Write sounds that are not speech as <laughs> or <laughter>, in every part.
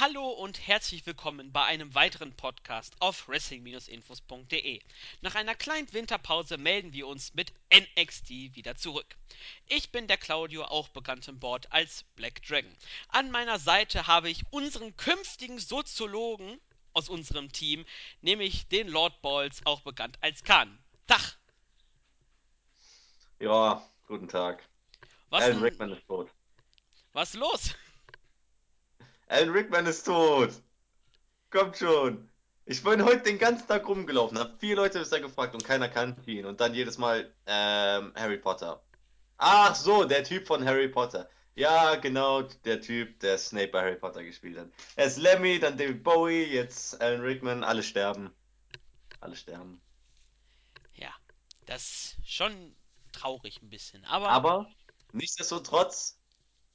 Hallo und herzlich willkommen bei einem weiteren Podcast auf Wrestling-Infos.de. Nach einer kleinen Winterpause melden wir uns mit NXT wieder zurück. Ich bin der Claudio, auch bekannt im Board als Black Dragon. An meiner Seite habe ich unseren künftigen Soziologen aus unserem Team, nämlich den Lord Balls, auch bekannt als Khan. Tag! Ja, guten Tag. Was, Alan Rickman ist tot. was los? Alan Rickman ist tot. Kommt schon. Ich bin heute den ganzen Tag rumgelaufen, habe vier Leute bisher gefragt und keiner kannte ihn. Und dann jedes Mal ähm, Harry Potter. Ach so, der Typ von Harry Potter. Ja, genau, der Typ, der Snape bei Harry Potter gespielt hat. Erst Lemmy, dann David Bowie, jetzt Alan Rickman, alle sterben. Alle sterben. Ja, das ist schon traurig ein bisschen, aber Aber nichtsdestotrotz,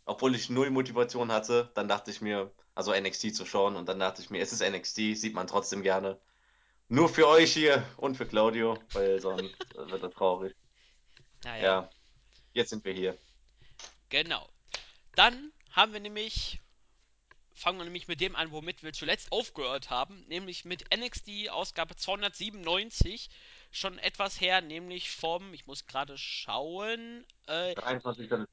obwohl ich null Motivation hatte, dann dachte ich mir, also NXT zu schauen, und dann dachte ich mir, es ist NXT, sieht man trotzdem gerne. Nur für euch hier und für Claudio, weil sonst <laughs> wird er traurig. naja. Ja, jetzt sind wir hier. Genau. Dann haben wir nämlich, fangen wir nämlich mit dem an, womit wir zuletzt aufgehört haben, nämlich mit NXT Ausgabe 297. Schon etwas her, nämlich vom, ich muss gerade schauen, äh, 23. Dezember.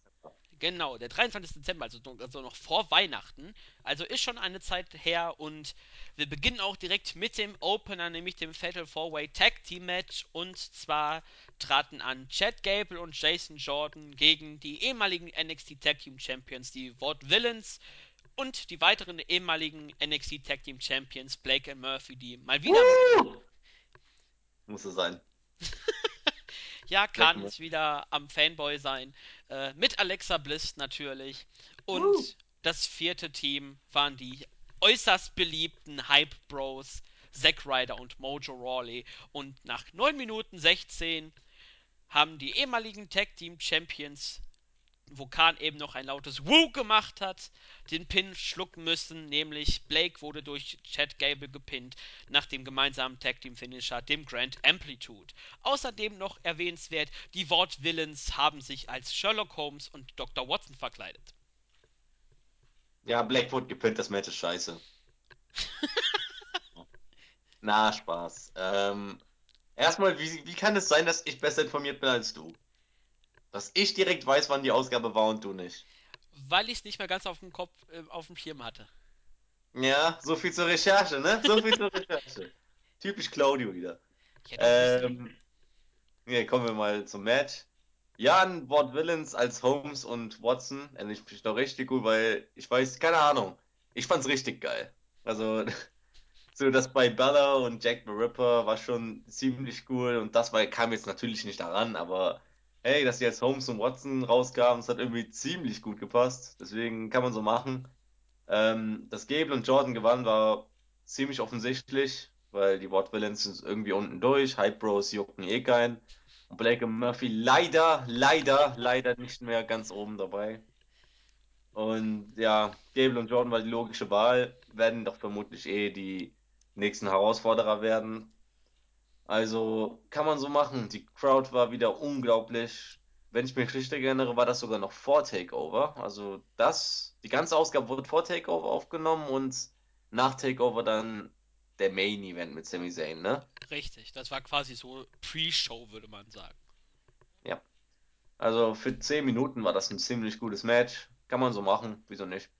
Genau, der 23. Dezember, also, noch- also noch vor Weihnachten. Also ist schon eine Zeit her und wir beginnen auch direkt mit dem Opener, nämlich dem Fatal 4-Way Tag Team Match. Und zwar traten an Chad Gable und Jason Jordan gegen die ehemaligen NXT Tag Team Champions, die Ward Villains und die weiteren ehemaligen NXT Tag Team Champions Blake und Murphy, die mal wieder. Muss es sein. <laughs> Ja, kann es wieder am Fanboy sein. Äh, mit Alexa Bliss natürlich. Und Woo. das vierte Team waren die äußerst beliebten Hype Bros, Zack Ryder und Mojo Rawley. Und nach 9 Minuten 16 haben die ehemaligen Tag Team Champions, wo Khan eben noch ein lautes Woo gemacht hat, den Pin schlucken müssen. Nämlich Blake wurde durch Chad Gable gepinnt nach dem gemeinsamen Tag Team Finisher, dem Grand Amplitude. Außerdem noch erwähnenswert, die Ward Villains haben sich als Sherlock Holmes und Dr. Watson verkleidet. Ja, Blackwood gepinnt, das Match ist scheiße. <laughs> Na, Spaß. Ähm, erstmal, wie, wie kann es sein, dass ich besser informiert bin als du? Dass ich direkt weiß, wann die Ausgabe war und du nicht. Weil ich es nicht mehr ganz auf dem Kopf, äh, auf dem Schirm hatte. Ja, so viel zur Recherche, ne? So viel zur Recherche. <laughs> Typisch Claudio wieder. Ich Ähm, ja, kommen wir mal zum Match. Jan Ward Villains als Holmes und Watson. Endlich mich doch richtig gut, weil ich weiß, keine Ahnung. Ich fand's richtig geil. Also, <laughs> so das bei Bella und Jack the Ripper war schon ziemlich cool und das war, kam jetzt natürlich nicht daran, aber hey, dass die jetzt Holmes und Watson rauskamen, das hat irgendwie ziemlich gut gepasst. Deswegen kann man so machen. Ähm, dass Gable und Jordan gewannen, war ziemlich offensichtlich, weil die Villains sind irgendwie unten durch. Hype Bros jucken eh keinen. Und Blake und Murphy leider, leider, leider nicht mehr ganz oben dabei. Und ja, Gable und Jordan war die logische Wahl, werden doch vermutlich eh die nächsten Herausforderer werden. Also kann man so machen. Die Crowd war wieder unglaublich. Wenn ich mich richtig erinnere, war das sogar noch vor Takeover. Also das, die ganze Ausgabe wurde vor Takeover aufgenommen und nach Takeover dann der Main Event mit Sami Zayn, ne? Richtig, das war quasi so Pre-Show, würde man sagen. Ja. Also für 10 Minuten war das ein ziemlich gutes Match. Kann man so machen, wieso nicht?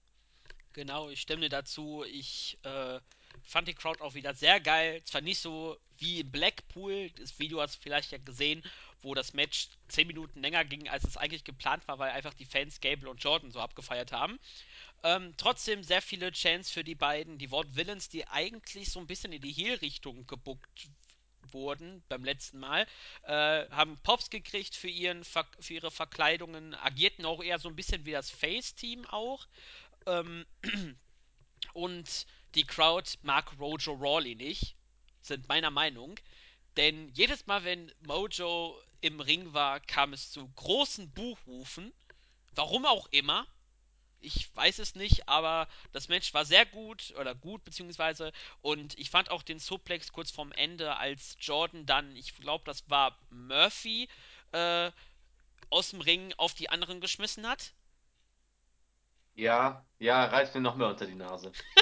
Genau, ich stimme dir dazu. Ich äh, fand die Crowd auch wieder sehr geil. Zwar nicht so wie in Blackpool, das Video hast du vielleicht ja gesehen, wo das Match 10 Minuten länger ging, als es eigentlich geplant war, weil einfach die Fans Gable und Jordan so abgefeiert haben. Ähm, trotzdem sehr viele Chants für die beiden. Die Ward Villains, die eigentlich so ein bisschen in die Heel-Richtung gebuckt wurden beim letzten Mal, äh, haben Pops gekriegt für, ihren, Ver für ihre Verkleidungen, agierten auch eher so ein bisschen wie das Face-Team auch. Ähm, <clears throat> und die Crowd mag Rojo Rawley nicht, sind meiner Meinung. Denn jedes Mal, wenn Mojo im Ring war, kam es zu großen Buchrufen. Warum auch immer. Ich weiß es nicht, aber das Match war sehr gut oder gut beziehungsweise und ich fand auch den Suplex kurz vorm Ende, als Jordan dann, ich glaube, das war Murphy, äh, aus dem Ring auf die anderen geschmissen hat. Ja, ja, reißt mir noch mehr unter die Nase. <laughs>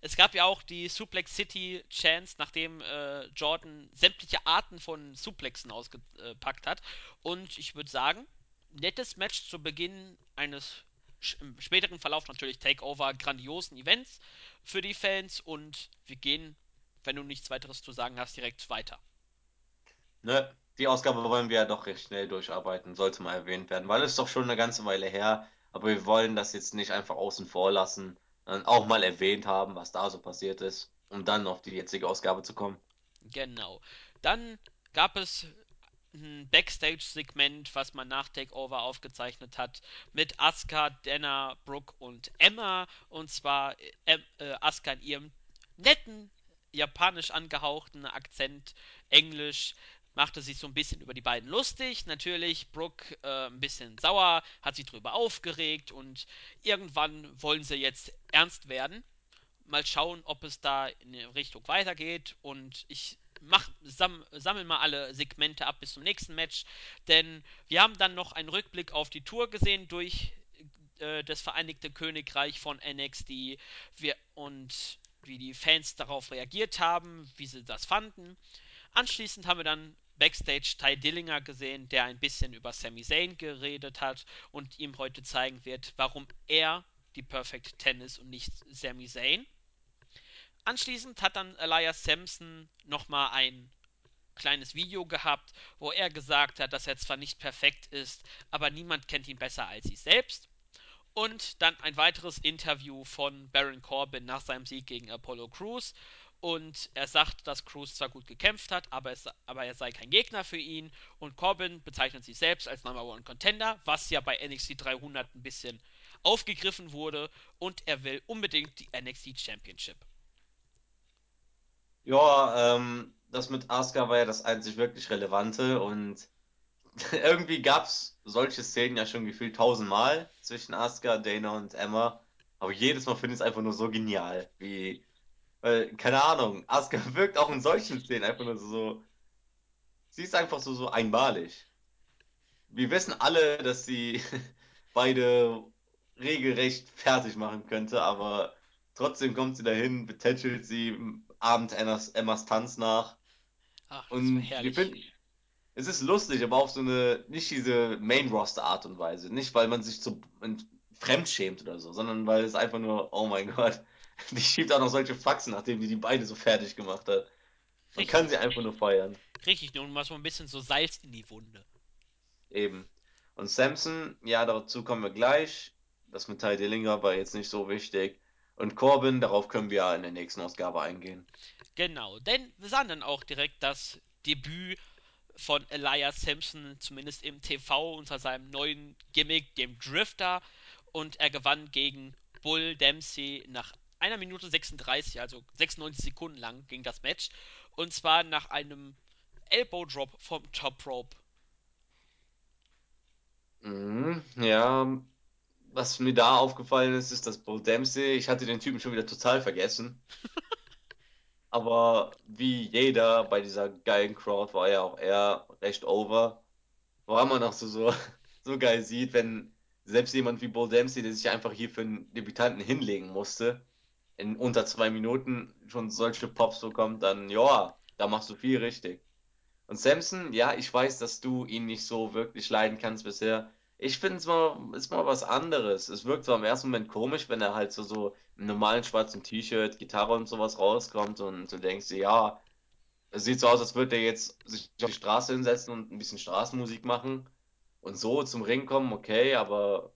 Es gab ja auch die Suplex City Chance, nachdem äh, Jordan sämtliche Arten von Suplexen ausgepackt hat. Und ich würde sagen, nettes Match zu Beginn eines im späteren Verlauf natürlich Takeover grandiosen Events für die Fans. Und wir gehen, wenn du nichts weiteres zu sagen hast, direkt weiter. Ne? Die Ausgabe wollen wir ja doch recht schnell durcharbeiten, sollte mal erwähnt werden, weil es doch schon eine ganze Weile her, aber wir wollen das jetzt nicht einfach außen vor lassen, auch mal erwähnt haben, was da so passiert ist, um dann auf die jetzige Ausgabe zu kommen. Genau. Dann gab es ein Backstage-Segment, was man nach Takeover aufgezeichnet hat, mit Asuka, Dana, Brooke und Emma. Und zwar äh, äh, Asuka in ihrem netten, japanisch angehauchten Akzent, Englisch, machte sich so ein bisschen über die beiden lustig. Natürlich Brooke äh, ein bisschen sauer, hat sich drüber aufgeregt und irgendwann wollen sie jetzt ernst werden mal schauen, ob es da in eine Richtung weitergeht. Und ich mach, sam, sammel mal alle Segmente ab bis zum nächsten Match. Denn wir haben dann noch einen Rückblick auf die Tour gesehen durch äh, das Vereinigte Königreich von NXT wir, und wie die Fans darauf reagiert haben, wie sie das fanden. Anschließend haben wir dann Backstage Ty Dillinger gesehen, der ein bisschen über Sami Zayn geredet hat und ihm heute zeigen wird, warum er die Perfect Tennis und nicht Sami Zayn. Anschließend hat dann Elias Sampson nochmal ein kleines Video gehabt, wo er gesagt hat, dass er zwar nicht perfekt ist, aber niemand kennt ihn besser als sich selbst. Und dann ein weiteres Interview von Baron Corbin nach seinem Sieg gegen Apollo Crews. Und er sagt, dass Crews zwar gut gekämpft hat, aber, es, aber er sei kein Gegner für ihn. Und Corbin bezeichnet sich selbst als Number One Contender, was ja bei NXT 300 ein bisschen aufgegriffen wurde. Und er will unbedingt die NXT Championship. Ja, ähm, das mit Asuka war ja das einzig wirklich Relevante und <laughs> irgendwie gab es solche Szenen ja schon gefühlt tausendmal zwischen Asuka, Dana und Emma, aber jedes Mal finde ich es einfach nur so genial, wie, weil, keine Ahnung, Asuka <laughs> wirkt auch in solchen Szenen einfach nur so, sie ist einfach so, so einmalig. Wir wissen alle, dass sie <laughs> beide regelrecht fertig machen könnte, aber trotzdem kommt sie dahin, betätschelt sie Abend Emmas, Emmas Tanz nach Ach, und herrlich. finden, es ist lustig, aber auf so eine, nicht diese Main-Roster-Art und Weise. Nicht, weil man sich so fremdschämt oder so, sondern weil es einfach nur, oh mein <laughs> Gott, <laughs> die schiebt auch noch solche Faxen, nachdem die die beide so fertig gemacht hat. Man kann sie Richtig. einfach nur feiern. Richtig, nun mal so ein bisschen so Salz in die Wunde. Eben. Und Samson, ja, dazu kommen wir gleich. Das mit Ty Dillinger war jetzt nicht so wichtig. Und Corbin, darauf können wir in der nächsten Ausgabe eingehen. Genau, denn wir sahen dann auch direkt das Debüt von Elias Sampson, zumindest im TV, unter seinem neuen Gimmick, dem Drifter. Und er gewann gegen Bull Dempsey nach einer Minute 36, also 96 Sekunden lang ging das Match. Und zwar nach einem Elbow Drop vom Top Rope. Mhm, ja, was mir da aufgefallen ist, ist, dass Bo Dempsey, ich hatte den Typen schon wieder total vergessen. <laughs> Aber wie jeder bei dieser geilen Crowd war ja auch er recht over. Woran man auch so, so, <laughs> so geil sieht, wenn selbst jemand wie Bo Dempsey, der sich einfach hier für einen Debütanten hinlegen musste, in unter zwei Minuten schon solche Pops bekommt, dann ja, da machst du viel richtig. Und Samson, ja, ich weiß, dass du ihn nicht so wirklich leiden kannst bisher. Ich finde es mal, ist mal was anderes. Es wirkt zwar im ersten Moment komisch, wenn er halt so, so im normalen schwarzen T-Shirt, Gitarre und sowas rauskommt und du denkst dir, ja, es sieht so aus, als würde er jetzt sich auf die Straße hinsetzen und ein bisschen Straßenmusik machen und so zum Ring kommen, okay, aber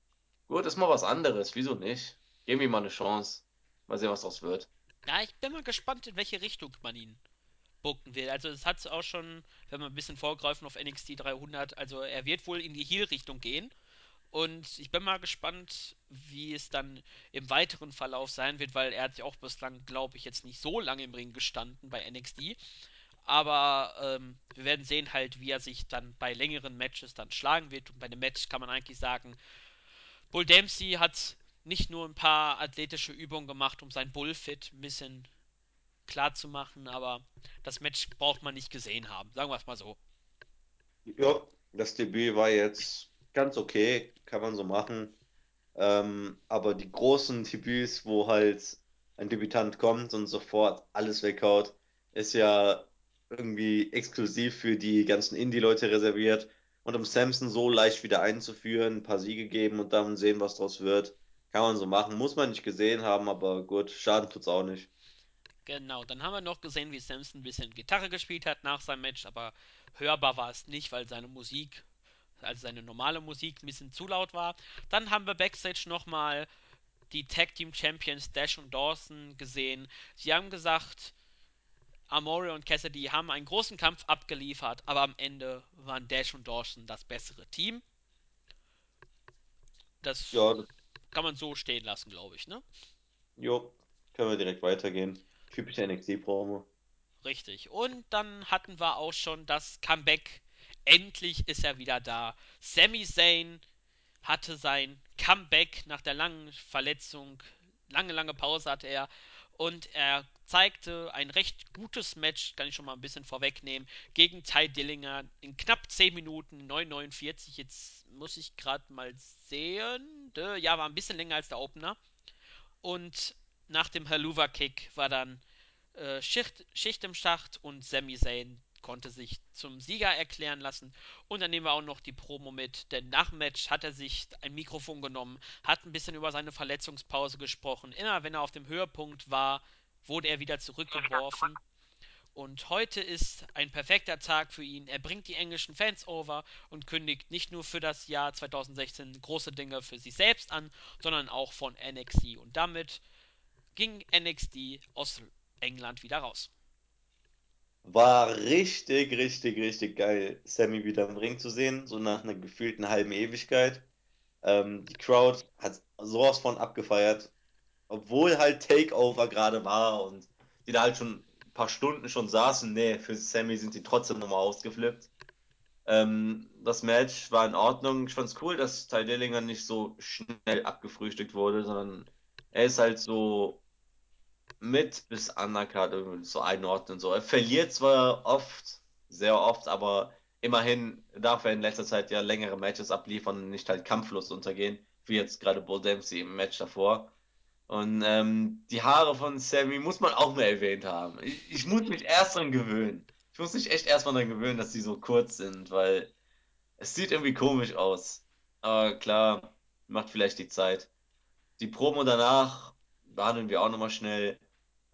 gut, ist mal was anderes. Wieso nicht? Gib ihm mal eine Chance. Mal sehen, was draus wird. Ja, ich bin mal gespannt, in welche Richtung man ihn booken will. Also es hat auch schon, wenn wir ein bisschen vorgreifen auf NXT 300, also er wird wohl in die Heel-Richtung gehen. Und ich bin mal gespannt, wie es dann im weiteren Verlauf sein wird, weil er hat ja auch bislang, glaube ich, jetzt nicht so lange im Ring gestanden bei NXT. Aber ähm, wir werden sehen halt, wie er sich dann bei längeren Matches dann schlagen wird. Und bei einem Match kann man eigentlich sagen, Bull Dempsey hat nicht nur ein paar athletische Übungen gemacht, um sein Bullfit ein bisschen klar zu machen, aber das Match braucht man nicht gesehen haben. Sagen wir es mal so. Ja, das Debüt war jetzt ganz okay, kann man so machen. Ähm, aber die großen Debüts, wo halt ein Debütant kommt und sofort alles weghaut. Ist ja irgendwie exklusiv für die ganzen Indie-Leute reserviert. Und um Samson so leicht wieder einzuführen, ein paar Siege geben und dann sehen, was draus wird. Kann man so machen. Muss man nicht gesehen haben, aber gut, Schaden tut's auch nicht. Genau, dann haben wir noch gesehen, wie Samson ein bisschen Gitarre gespielt hat nach seinem Match, aber hörbar war es nicht, weil seine Musik, also seine normale Musik, ein bisschen zu laut war. Dann haben wir Backstage nochmal die Tag Team Champions Dash und Dawson gesehen. Sie haben gesagt, Amore und Cassidy haben einen großen Kampf abgeliefert, aber am Ende waren Dash und Dawson das bessere Team. Das Ja, kann man so stehen lassen, glaube ich, ne? jo, können wir direkt weitergehen. Typische NXT-Promo. Richtig. Und dann hatten wir auch schon das Comeback. Endlich ist er wieder da. Sami Zayn hatte sein Comeback nach der langen Verletzung. Lange, lange Pause hatte er. Und er zeigte ein recht gutes Match, kann ich schon mal ein bisschen vorwegnehmen, gegen Ty Dillinger in knapp 10 Minuten, 9,49. Jetzt muss ich gerade mal sehen. Ja, war ein bisschen länger als der Opener. Und nach dem Haluva-Kick war dann äh, Schicht, Schicht im Schacht und Sami Zayn konnte sich zum Sieger erklären lassen. Und dann nehmen wir auch noch die Promo mit, denn nach dem Match hat er sich ein Mikrofon genommen, hat ein bisschen über seine Verletzungspause gesprochen. Immer wenn er auf dem Höhepunkt war, wurde er wieder zurückgeworfen. Und heute ist ein perfekter Tag für ihn. Er bringt die englischen Fans over und kündigt nicht nur für das Jahr 2016 große Dinge für sich selbst an, sondern auch von NXT. Und damit ging NXT aus England wieder raus. War richtig, richtig, richtig geil, Sammy wieder im Ring zu sehen, so nach einer gefühlten halben Ewigkeit. Ähm, die Crowd hat sowas von abgefeiert, obwohl halt Takeover gerade war und die da halt schon ein paar Stunden schon saßen. Nee, für Sammy sind die trotzdem nochmal ausgeflippt. Ähm, das Match war in Ordnung. Ich fand's cool, dass Ty Dillinger nicht so schnell abgefrühstückt wurde, sondern er ist halt so mit bis Undercard so einordnen. So. Er verliert zwar oft, sehr oft, aber immerhin darf er in letzter Zeit ja längere Matches abliefern und nicht halt kampflos untergehen, wie jetzt gerade Bull Dempsey im Match davor. Und ähm, die Haare von Sammy muss man auch mal erwähnt haben. Ich, ich muss mich erst dran gewöhnen. Ich muss mich echt erstmal dran gewöhnen, dass die so kurz sind, weil es sieht irgendwie komisch aus. Aber klar, macht vielleicht die Zeit. Die Promo danach behandeln wir auch nochmal schnell.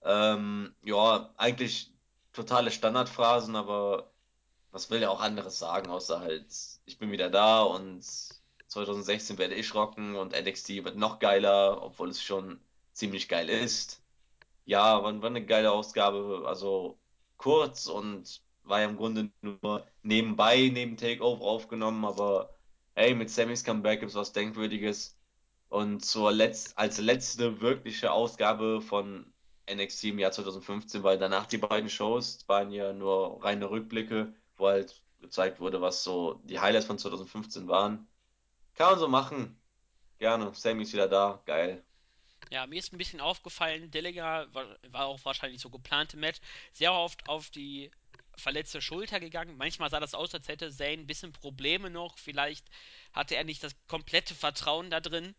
Ähm, ja, eigentlich totale Standardphrasen, aber was will er auch anderes sagen, außer halt, ich bin wieder da und 2016 werde ich rocken und NXT wird noch geiler, obwohl es schon ziemlich geil ist. Ja, war, war eine geile Ausgabe, also kurz und war ja im Grunde nur nebenbei, neben Takeover aufgenommen, aber hey, mit Sammys Comeback gibt's was Denkwürdiges. Und zur Letz als letzte wirkliche Ausgabe von NXT im Jahr 2015, weil danach die beiden Shows waren ja nur reine Rückblicke, wo halt gezeigt wurde, was so die Highlights von 2015 waren. Kann man so machen. Gerne. Sammy ist wieder da. Geil. Ja, mir ist ein bisschen aufgefallen, Dillinger war, war auch wahrscheinlich so geplant im Match, sehr oft auf die verletzte Schulter gegangen. Manchmal sah das aus, als hätte Zane ein bisschen Probleme noch. Vielleicht hatte er nicht das komplette Vertrauen da drin.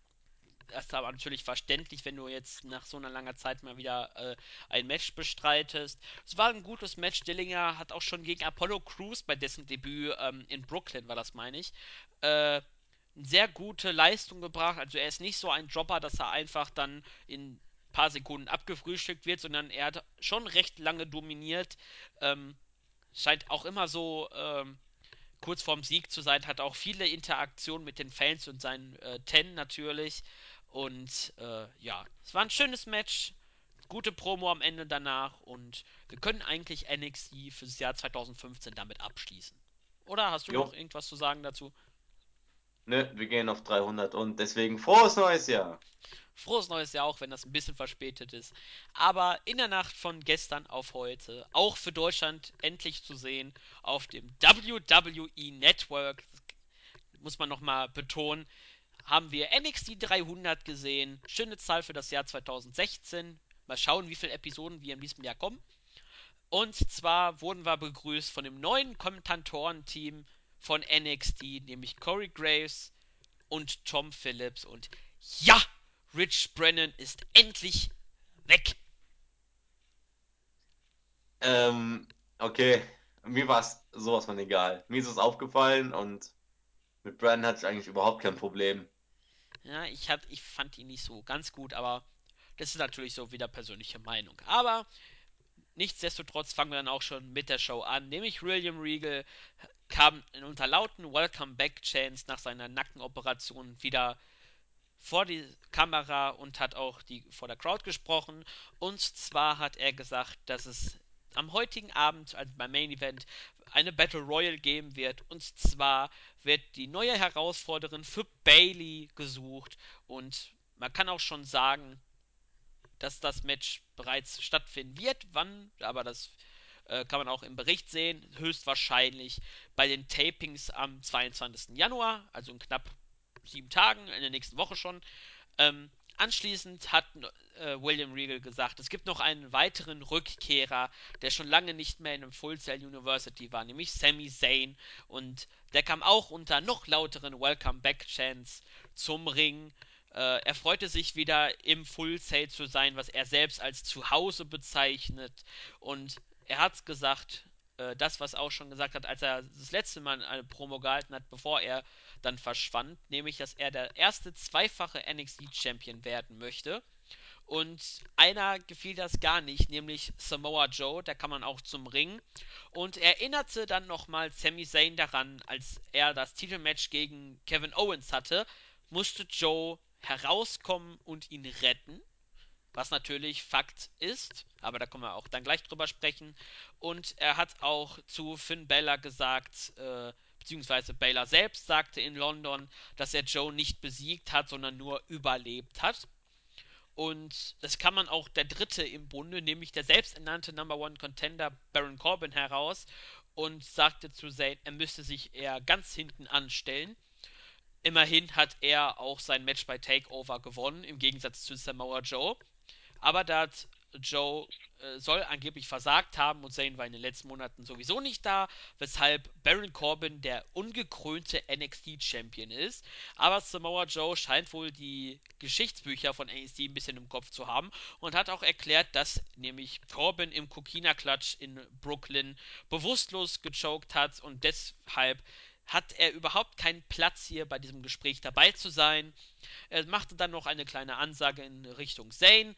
Das ist aber natürlich verständlich, wenn du jetzt nach so einer langen Zeit mal wieder äh, ein Match bestreitest. Es war ein gutes Match. Dillinger hat auch schon gegen Apollo Crews bei dessen Debüt ähm, in Brooklyn, war das, meine ich, äh, sehr gute Leistung gebracht. Also er ist nicht so ein Dropper, dass er einfach dann in ein paar Sekunden abgefrühstückt wird, sondern er hat schon recht lange dominiert. Ähm, scheint auch immer so ähm, kurz vorm Sieg zu sein, hat auch viele Interaktionen mit den Fans und seinen äh, Ten natürlich. Und äh, ja, es war ein schönes Match. Gute Promo am Ende danach und wir können eigentlich NXT fürs Jahr 2015 damit abschließen. Oder hast du noch Jo, irgendwas zu sagen dazu? Ne, wir gehen auf 300 und deswegen frohes neues Jahr. Frohes neues Jahr, auch wenn das ein bisschen verspätet ist. Aber in der Nacht von gestern auf heute, auch für Deutschland endlich zu sehen, auf dem WWE Network, muss man nochmal betonen, haben wir NXT 300 gesehen. Schöne Zahl für das Jahr 2016. Mal schauen, wie viele Episoden wir in diesem Jahr kommen. Und zwar wurden wir begrüßt von dem neuen Kommentatorenteam von NXT, nämlich Corey Graves und Tom Phillips. Und ja, Rich Brennan ist endlich Weg! Ähm, okay. Mir war es sowas von egal. Mir ist es aufgefallen und mit Brandon hatte ich eigentlich überhaupt kein Problem. Ja, ich, hat, ich fand ihn nicht so ganz gut, aber das ist natürlich so wieder persönliche Meinung. Aber nichtsdestotrotz fangen wir dann auch schon mit der Show an. Nämlich William Regal kam unter lauten Welcome Back Chants nach seiner Nackenoperation wieder vor die Kamera und hat auch die, vor der Crowd gesprochen. Und zwar hat er gesagt, dass es am heutigen Abend, also beim Main Event, eine Battle Royale geben wird. Und zwar wird die neue Herausforderin für Bailey gesucht. Und man kann auch schon sagen, dass das Match bereits stattfinden wird. Wann? Aber das äh, kann man auch im Bericht sehen. Höchstwahrscheinlich bei den Tapings am 22. Januar, also in knapp sieben Tagen, in der nächsten Woche schon. Ähm, anschließend hat äh, William Regal gesagt, es gibt noch einen weiteren Rückkehrer, der schon lange nicht mehr in einem Full Sail University war, nämlich Sami Zayn. Und der kam auch unter noch lauteren Welcome Back Chants zum Ring. Äh, er freute sich wieder im Full Sail zu sein, was er selbst als Zuhause bezeichnet. Und er hat gesagt, äh, das, was auch schon gesagt hat, als er das letzte Mal eine Promo gehalten hat, bevor er dann verschwand, nämlich, dass er der erste zweifache NXT-Champion werden möchte. Und einer gefiel das gar nicht, nämlich Samoa Joe, der kam man auch zum Ring und erinnerte dann nochmal Sami Zayn daran, als er das Titelmatch gegen Kevin Owens hatte, musste Joe herauskommen und ihn retten was natürlich Fakt ist, aber da können wir auch dann gleich drüber sprechen. Und er hat auch zu Finn Bella gesagt, äh, beziehungsweise Bella selbst sagte in London, dass er Joe nicht besiegt hat, sondern nur überlebt hat. Und das kann man auch der Dritte im Bunde, nämlich der selbsternannte Number One Contender Baron Corbin heraus und sagte zu Zayn, er müsste sich eher ganz hinten anstellen. Immerhin hat er auch sein Match bei Takeover gewonnen, im Gegensatz zu Samoa Joe. Aber da Joe äh, soll angeblich versagt haben und Zayn war in den letzten Monaten sowieso nicht da, weshalb Baron Corbin der ungekrönte NXT-Champion ist. Aber Samoa Joe scheint wohl die Geschichtsbücher von NXT ein bisschen im Kopf zu haben und hat auch erklärt, dass nämlich Corbin im Kokina-Klatsch in Brooklyn bewusstlos gechoked hat und deshalb hat er überhaupt keinen Platz hier bei diesem Gespräch dabei zu sein. Er machte dann noch eine kleine Ansage in Richtung Zane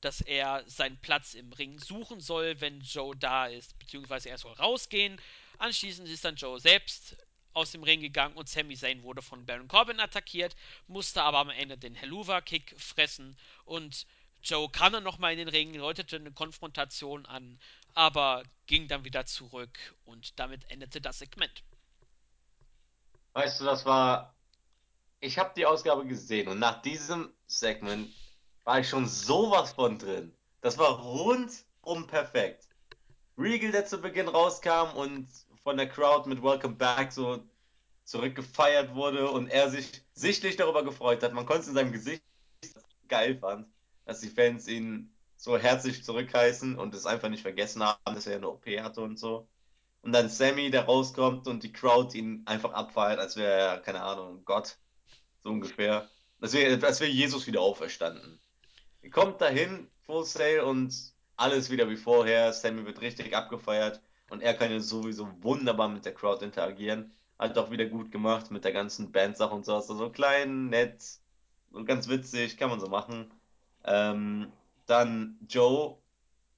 dass er seinen Platz im Ring suchen soll, wenn Joe da ist, beziehungsweise er soll rausgehen. Anschließend ist dann Joe selbst aus dem Ring gegangen und Sami Zayn wurde von Baron Corbin attackiert, musste aber am Ende den Helluva-Kick fressen und Joe kam dann nochmal in den Ring, läutete eine Konfrontation an, aber ging dann wieder zurück und damit endete das Segment. Weißt du, das war. Ich habe die Ausgabe gesehen und nach diesem Segment war ich schon sowas von drin. Das war rundum perfekt. Regal, der zu Beginn rauskam und von der Crowd mit Welcome Back so zurückgefeiert wurde und er sich sichtlich darüber gefreut hat. Man konnte es in seinem Gesicht geil fand, dass die Fans ihn so herzlich zurückheißen und es einfach nicht vergessen haben, dass er eine OP hatte und so. Und dann Sammy, der rauskommt und die Crowd ihn einfach abfeiert, als wäre er, keine Ahnung, Gott, so ungefähr. Als wäre als wär Jesus wieder auferstanden. Er kommt dahin, Full Sail und alles wieder wie vorher. Sammy wird richtig abgefeiert und er kann ja sowieso wunderbar mit der Crowd interagieren. Hat auch wieder gut gemacht mit der ganzen Bandsache und so. Also so klein, nett, so ganz witzig, kann man so machen. Ähm, dann Joe,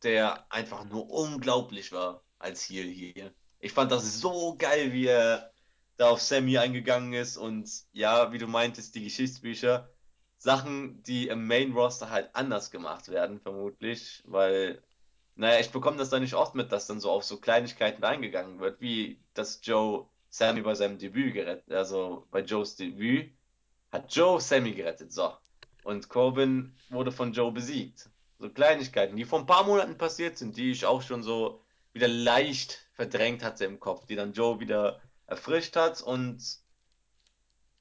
der einfach nur unglaublich war als Heel hier. Ich fand das so geil, wie er da auf Sammy eingegangen ist und ja, wie du meintest, die Geschichtsbücher. Sachen, die im Main Roster halt anders gemacht werden, vermutlich, weil, naja, ich bekomme das da nicht oft mit, dass dann so auf so Kleinigkeiten eingegangen wird, wie dass Joe Sammy bei seinem Debüt gerettet, also bei Joes Debüt hat Joe Sammy gerettet, so. Und Corbin wurde von Joe besiegt. So Kleinigkeiten, die vor ein paar Monaten passiert sind, die ich auch schon so wieder leicht verdrängt hatte im Kopf, die dann Joe wieder erfrischt hat und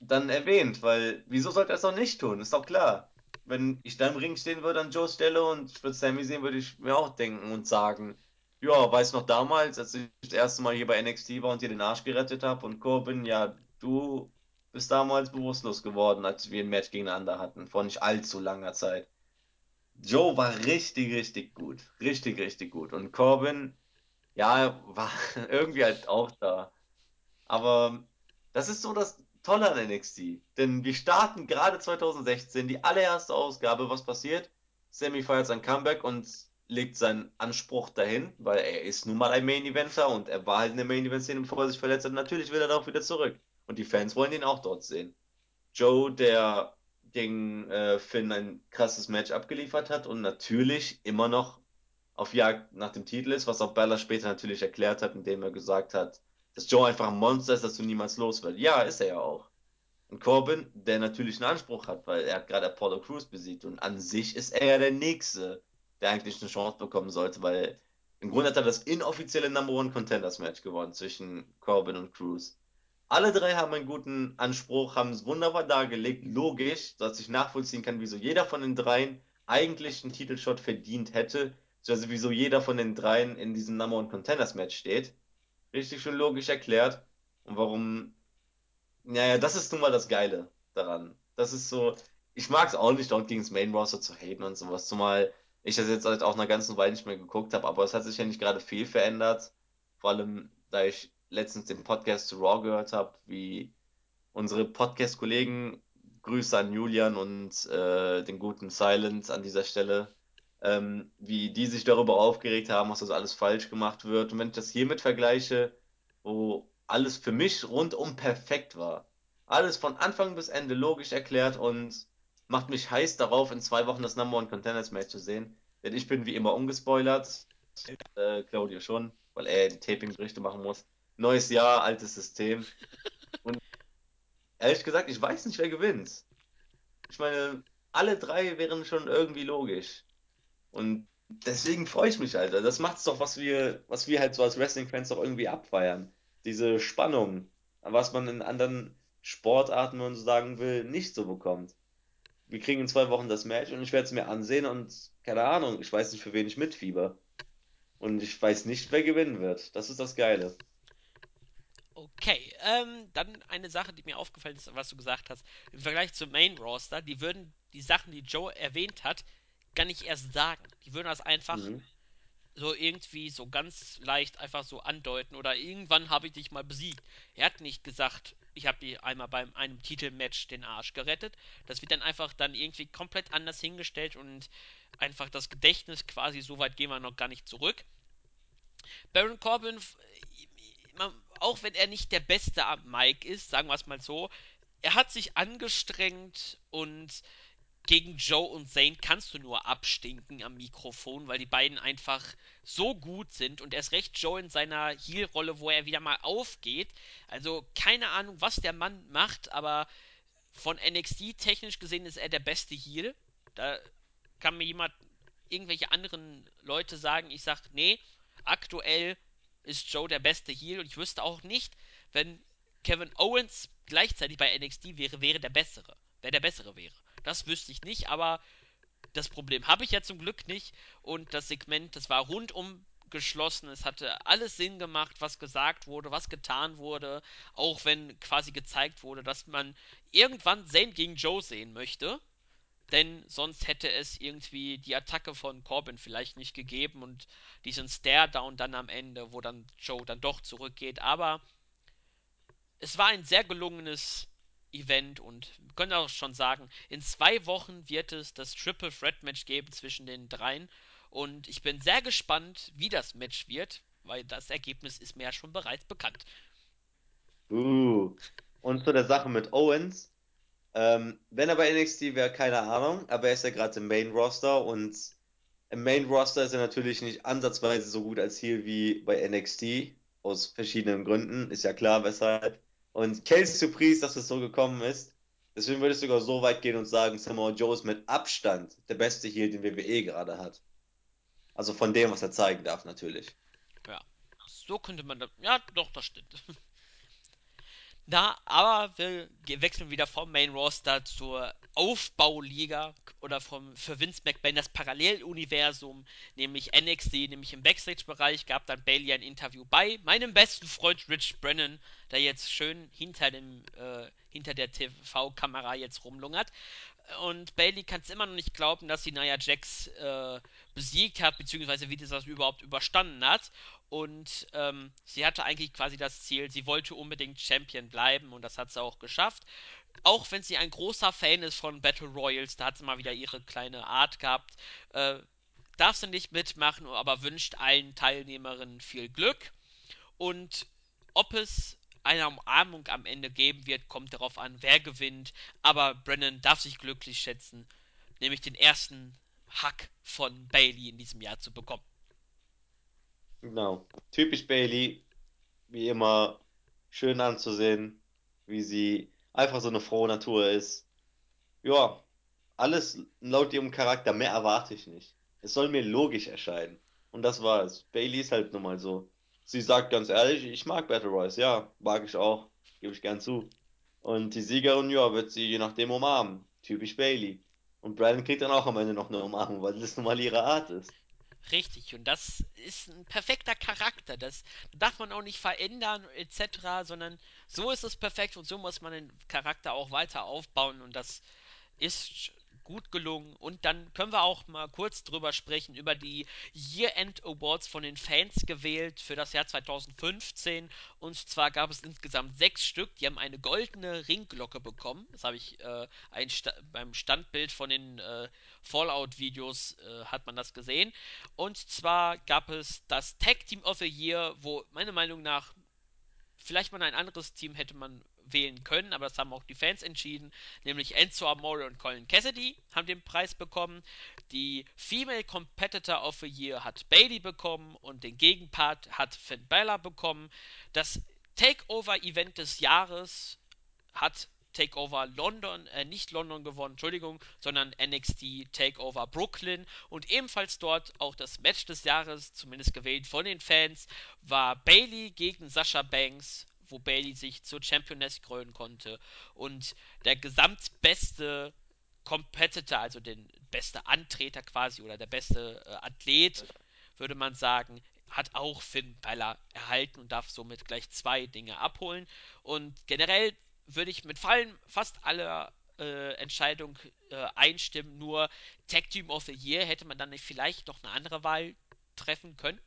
dann erwähnt, weil wieso sollte er es auch nicht tun? Ist doch klar. Wenn ich da im Ring stehen würde an Joes Stelle und ich würde Sammy sehen, würde ich mir auch denken und sagen, ja, weiß noch damals, als ich das erste Mal hier bei NXT war und dir den Arsch gerettet habe und Corbin, ja, du bist damals bewusstlos geworden, als wir ein Match gegeneinander hatten, vor nicht allzu langer Zeit. Joe war richtig, richtig gut. Richtig, richtig gut. Und Corbin, ja, war <laughs> irgendwie halt auch da. Aber das ist so das Tolle an NXT. Denn wir starten gerade 2016, die allererste Ausgabe. Was passiert? Sammy feiert sein Comeback und legt seinen Anspruch dahin, weil er ist nun mal ein Main Eventer und er war halt in der Main Event Szene, bevor er sich verletzt hat. Natürlich will er darauf wieder zurück. Und die Fans wollen ihn auch dort sehen. Joe, der gegen äh, Finn ein krasses Match abgeliefert hat und natürlich immer noch auf Jagd nach dem Titel ist, was auch Bella später natürlich erklärt hat, indem er gesagt hat, dass Joe einfach ein Monster ist, dass du niemals los wirst. Ja, ist er ja auch. Und Corbin, der natürlich einen Anspruch hat, weil er hat gerade Apollo Crews besiegt und an sich ist er ja der Nächste, der eigentlich eine Chance bekommen sollte, weil im Grunde hat er das inoffizielle Number One Contenders Match gewonnen zwischen Corbin und Crews. Alle drei haben einen guten Anspruch, haben es wunderbar dargelegt, logisch, dass ich nachvollziehen kann, wieso jeder von den dreien eigentlich einen Titelshot verdient hätte, also wieso jeder von den dreien in diesem Number One Contenders Match steht. Richtig schön logisch erklärt. Und warum naja, das ist nun mal das Geile daran. Das ist so, ich mag es auch nicht, dort gegen das Main Roster zu haten und sowas, zumal ich das jetzt halt auch einer ganzen Weile nicht mehr geguckt habe, aber es hat sich ja nicht gerade viel verändert. Vor allem, da ich letztens den Podcast zu Raw gehört habe, wie unsere Podcast-Kollegen, Grüße an Julian und äh, den guten Silent an dieser Stelle, ähm, wie die sich darüber aufgeregt haben, was das alles falsch gemacht wird. Und wenn ich das hiermit vergleiche, wo alles für mich rundum perfekt war, alles von Anfang bis Ende logisch erklärt und macht mich heiß darauf, in zwei Wochen das Number One Contenders Match zu sehen. Denn ich bin wie immer ungespoilert, äh, Claudio schon, weil er die Taping-Berichte machen muss. Neues Jahr, altes System. Und Ehrlich gesagt, ich weiß nicht, wer gewinnt. Ich meine, alle drei wären schon irgendwie logisch. Und deswegen freue ich mich, Alter. Das macht's doch, was wir, was wir halt so als Wrestling-Fans doch irgendwie abfeiern. Diese Spannung, was man in anderen Sportarten, wenn man so sagen will, nicht so bekommt. Wir kriegen in zwei Wochen das Match und ich werde es mir ansehen und keine Ahnung, ich weiß nicht, für wen ich mitfieber. Und ich weiß nicht, wer gewinnen wird. Das ist das Geile. Okay, ähm, dann eine Sache, die mir aufgefallen ist, was du gesagt hast. Im Vergleich zum Main Roster, die würden die Sachen, die Joe erwähnt hat, gar nicht erst sagen. Die würden das einfach Mhm. so irgendwie so ganz leicht einfach so andeuten oder irgendwann habe ich dich mal besiegt. Er hat nicht gesagt, ich habe dir einmal beim einem Titelmatch den Arsch gerettet. Das wird dann einfach dann irgendwie komplett anders hingestellt und einfach das Gedächtnis quasi so weit gehen wir noch gar nicht zurück. Baron Corbin, auch wenn er nicht der Beste am Mike ist, sagen wir es mal so, er hat sich angestrengt und gegen Joe und Zane kannst du nur abstinken am Mikrofon, weil die beiden einfach so gut sind und erst recht Joe in seiner Heel-Rolle, wo er wieder mal aufgeht. Also keine Ahnung, was der Mann macht, aber von NXT technisch gesehen ist er der beste Heel. Da kann mir jemand irgendwelche anderen Leute sagen, ich sag, nee, aktuell ist Joe der beste Heel und ich wüsste auch nicht, wenn Kevin Owens gleichzeitig bei NXT wäre, wäre der bessere. Wer der bessere wäre. Das wüsste ich nicht, aber das Problem habe ich ja zum Glück nicht und das Segment, das war rundum geschlossen. Es hatte alles Sinn gemacht, was gesagt wurde, was getan wurde, auch wenn quasi gezeigt wurde, dass man irgendwann Zane gegen Joe sehen möchte denn sonst hätte es irgendwie die Attacke von Corbin vielleicht nicht gegeben und diesen Stare-Down dann am Ende, wo dann Joe dann doch zurückgeht. Aber es war ein sehr gelungenes Event und wir können auch schon sagen, in zwei Wochen wird es das Triple Threat Match geben zwischen den dreien und ich bin sehr gespannt, wie das Match wird, weil das Ergebnis ist mir ja schon bereits bekannt. Uh. Und zu der Sache mit Owens. Ähm, wenn er bei NXT wäre, keine Ahnung, aber er ist ja gerade im Main Roster und im Main Roster ist er natürlich nicht ansatzweise so gut als Heel wie bei NXT, aus verschiedenen Gründen, ist ja klar, weshalb. Und Kelsey Surprise, dass es so gekommen ist. Deswegen würde ich sogar so weit gehen und sagen, Samoa Joe ist mit Abstand der beste Heel, den WWE gerade hat. Also von dem, was er zeigen darf, natürlich. Ja, so könnte man das. Ja, doch, das stimmt. <laughs> Na, aber wir wechseln wieder vom Main Roster zur Aufbauliga oder vom für Vince McMahon das Paralleluniversum, nämlich NXT, nämlich im Backstage-Bereich gab dann Bailey ein Interview bei meinem besten Freund Rich Brennan, der jetzt schön hinter dem äh, hinter der TV-Kamera jetzt rumlungert. Und Bailey kann es immer noch nicht glauben, dass sie Nia Jax äh, besiegt hat, beziehungsweise wie das überhaupt überstanden hat. Und ähm, sie hatte eigentlich quasi das Ziel, sie wollte unbedingt Champion bleiben und das hat sie auch geschafft. Auch wenn sie ein großer Fan ist von Battle Royals, da hat sie mal wieder ihre kleine Art gehabt. Äh, darf sie nicht mitmachen, aber wünscht allen Teilnehmerinnen viel Glück. Und ob es eine Umarmung am Ende geben wird, kommt darauf an, wer gewinnt. Aber Brennan darf sich glücklich schätzen, nämlich den ersten Hack von Bailey in diesem Jahr zu bekommen. Genau. Typisch Bailey, wie immer, schön anzusehen, wie sie einfach so eine frohe Natur ist. Ja, alles laut ihrem Charakter, mehr erwarte ich nicht. Es soll mir logisch erscheinen. Und das war's. Bailey ist halt nun mal so. Sie sagt ganz ehrlich, ich mag Battle Royale, ja, mag ich auch, gebe ich gern zu. Und die Siegerin, ja, wird sie je nachdem umarmen. Typisch Bailey. Und Brandon kriegt dann auch am Ende noch eine Umarmung, weil das nun mal ihre Art ist. Richtig, und das ist ein perfekter Charakter. Das darf man auch nicht verändern, etc., sondern so ist es perfekt und so muss man den Charakter auch weiter aufbauen und das ist gut gelungen. Und dann können wir auch mal kurz drüber sprechen, über die Year-End Awards von den Fans gewählt für das Jahr 2015. Und zwar gab es insgesamt sechs Stück, die haben eine goldene Ringglocke bekommen. Das habe ich äh, Sta beim Standbild von den äh, Fallout-Videos äh, hat man das gesehen. Und zwar gab es das Tag Team of the Year, wo meiner Meinung nach vielleicht mal ein anderes Team hätte man wählen können, aber das haben auch die Fans entschieden. Nämlich Enzo Amore und Colin Cassidy haben den Preis bekommen. Die Female Competitor of the Year hat Bailey bekommen und den Gegenpart hat Finn Balor bekommen. Das Takeover-Event des Jahres hat Takeover London, äh, nicht London gewonnen, Entschuldigung, sondern NXT Takeover Brooklyn und ebenfalls dort auch das Match des Jahres, zumindest gewählt von den Fans, war Bailey gegen Sasha Banks, wo Bailey sich zur Championess krönen konnte und der gesamtbeste Competitor, also den beste Antreter quasi oder der beste äh, Athlet, würde man sagen, hat auch Finn Balor erhalten und darf somit gleich zwei Dinge abholen. Und generell würde ich mit fallen fast aller äh, Entscheidung äh, einstimmen. Nur Tag Team of the Year hätte man dann nicht vielleicht noch eine andere Wahl treffen können.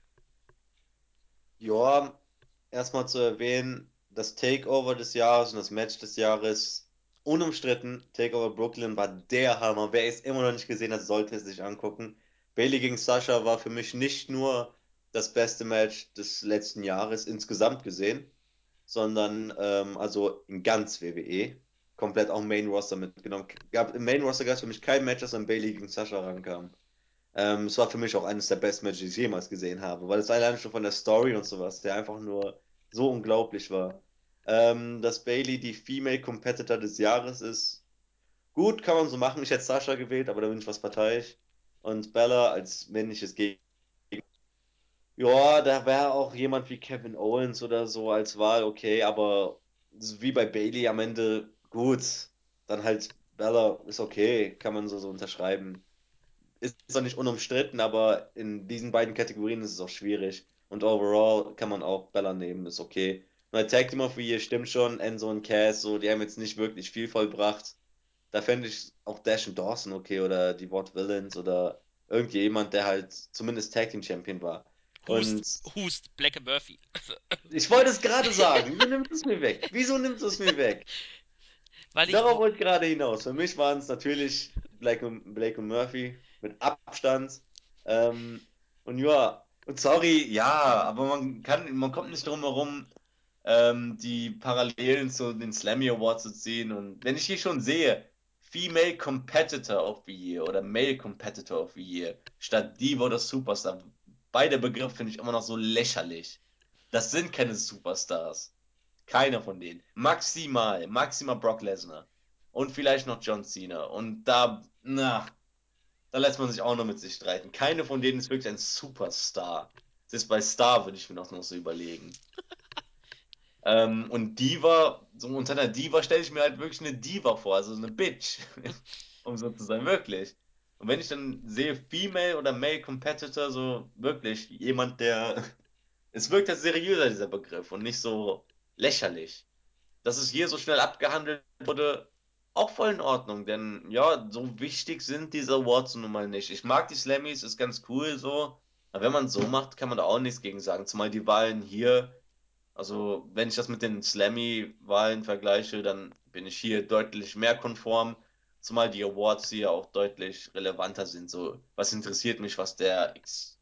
Ja, erstmal zu erwähnen, das Takeover des Jahres und das Match des Jahres, unumstritten, Takeover Brooklyn war der Hammer. Wer es immer noch nicht gesehen hat, sollte es sich angucken. Bailey gegen Sasha war für mich nicht nur das beste Match des letzten Jahres insgesamt gesehen, sondern ähm, also in ganz WWE. Komplett auch Main Roster mitgenommen. Gab, Im Main Roster gab es für mich kein Match, das an Bailey gegen Sasha rankam. Ähm, es war für mich auch eines der besten Matches, die ich jemals gesehen habe, weil es alleine schon von der Story und sowas, der einfach nur so unglaublich war. Ähm, dass Bailey die Female Competitor des Jahres ist, gut, kann man so machen. Ich hätte Sasha gewählt, aber da bin ich was parteiisch. Und Bella als männliches Gegner. Ja, da wäre auch jemand wie Kevin Owens oder so als Wahl okay, aber wie bei Bailey am Ende gut. Dann halt Bella ist okay, kann man so, so unterschreiben ist zwar nicht unumstritten, aber in diesen beiden Kategorien ist es auch schwierig. Und overall kann man auch Bella nehmen, ist okay. Bei Tag Team of the Year stimmt schon, Enzo und Cass, so, die haben jetzt nicht wirklich viel vollbracht. Da fände ich auch Dash und Dawson okay oder die Ward Villains oder irgendjemand, der halt zumindest Tag Team Champion war. Hust, Und Hust, Black Murphy. <laughs> ich wollte es gerade sagen, wieso nimmt es mir weg? Wieso nimmt es mir weg? Weil ich. Darauf wollte ich gerade hinaus. Für mich waren es natürlich Blake und, Blake und Murphy mit Abstand. Ähm, und ja, und sorry, ja, aber man kann, man kommt nicht drum herum, ähm, die Parallelen zu den Slammy Awards zu ziehen. Und wenn ich hier schon sehe, Female Competitor of the Year oder Male Competitor of the Year statt Diva oder Superstar, beide Begriffe finde ich immer noch so lächerlich. Das sind keine Superstars. Keiner von denen. Maximal, maximal Brock Lesnar. Und vielleicht noch John Cena. Und da, na, da lässt man sich auch noch mit sich streiten. Keine von denen ist wirklich ein Superstar. Das ist bei Star, würde ich mir noch, noch so überlegen. Ähm, und Diva, so unter einer Diva stelle ich mir halt wirklich eine Diva vor, also eine Bitch. <laughs> um so zu sein, wirklich. Und wenn ich dann sehe, Female oder Male Competitor, so wirklich jemand, der. <laughs> Es wirkt halt seriöser, dieser Begriff, und nicht so lächerlich dass es hier so schnell abgehandelt wurde, auch voll in Ordnung, denn ja, so wichtig sind diese Awards nun mal nicht. Ich mag die Slammys, ist ganz cool so. Aber wenn man so macht, kann man da auch nichts gegen sagen. Zumal die Wahlen hier, also wenn ich das mit den Slammy-Wahlen vergleiche, dann bin ich hier deutlich mehr konform. Zumal die Awards hier auch deutlich relevanter sind. So, was interessiert mich, was der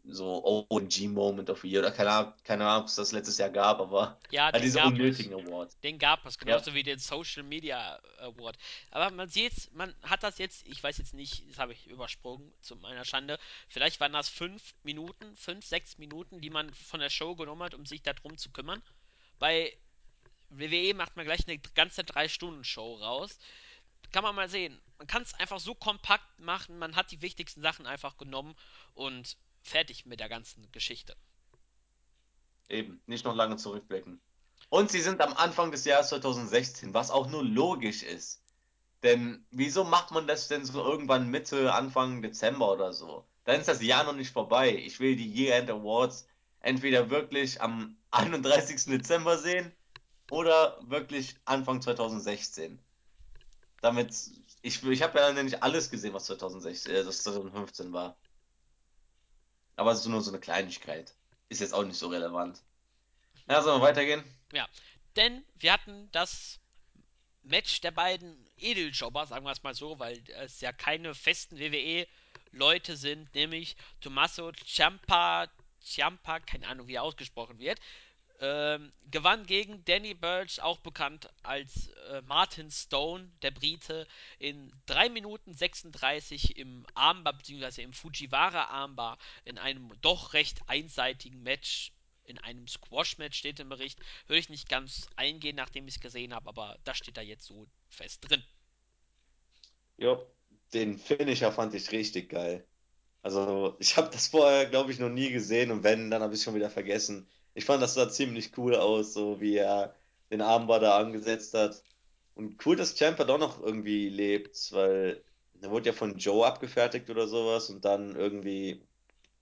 so OG-Moment of the Year oder keine Ahnung, keine Ahnung, ob es das letztes Jahr gab, aber Ja, halt diese gab es. unnötigen Awards. Den gab es, Ja, genauso wie den Social Media Award. Aber man sieht, man hat das jetzt, ich weiß jetzt nicht, das habe ich übersprungen, zu meiner Schande. Vielleicht waren das fünf Minuten, fünf, sechs Minuten, die man von der Show genommen hat, um sich darum zu kümmern. Bei WWE macht man gleich eine ganze Drei-Stunden-Show raus. Kann man mal sehen. Man kann es einfach so kompakt machen, man hat die wichtigsten Sachen einfach genommen und fertig mit der ganzen Geschichte. eben, nicht noch lange zurückblicken. Und sie sind am Anfang des Jahres 2016, was auch nur logisch ist. Denn wieso macht man das denn so irgendwann Mitte, Anfang Dezember oder so? Dann ist das Jahr noch nicht vorbei. Ich will die Year-End Awards entweder wirklich am <laughs> 31. Dezember sehen oder wirklich Anfang 2016. Damit, ich, ich habe ja nicht alles gesehen, was 2016, äh, das 2015 war. Aber es ist nur so eine Kleinigkeit. Ist jetzt auch nicht so relevant. Ja, sollen wir weitergehen? Ja, denn wir hatten das Match der beiden Edeljobber, sagen wir es mal so, weil es ja keine festen WWE-Leute sind, nämlich Tommaso Ciampa, Ciampa, keine Ahnung, wie er ausgesprochen wird, ähm, gewann gegen Danny Burch, auch bekannt als äh, Martin Stone, der Brite, in 3 Minuten 36 im Armbar bzw. im Fujiwara Armbar in einem doch recht einseitigen Match. In einem Squash-Match steht im Bericht. Würde ich nicht ganz eingehen, nachdem ich es gesehen habe, aber das steht da jetzt so fest drin. Ja, den Finisher fand ich richtig geil. Also, ich habe das vorher, glaube ich, noch nie gesehen und wenn, dann habe ich schon wieder vergessen. Ich fand, das sah ziemlich cool aus, so wie er den Armbar da angesetzt hat. Und cool, dass Ciampa doch noch irgendwie lebt, weil er wurde ja von Joe abgefertigt oder sowas und dann irgendwie,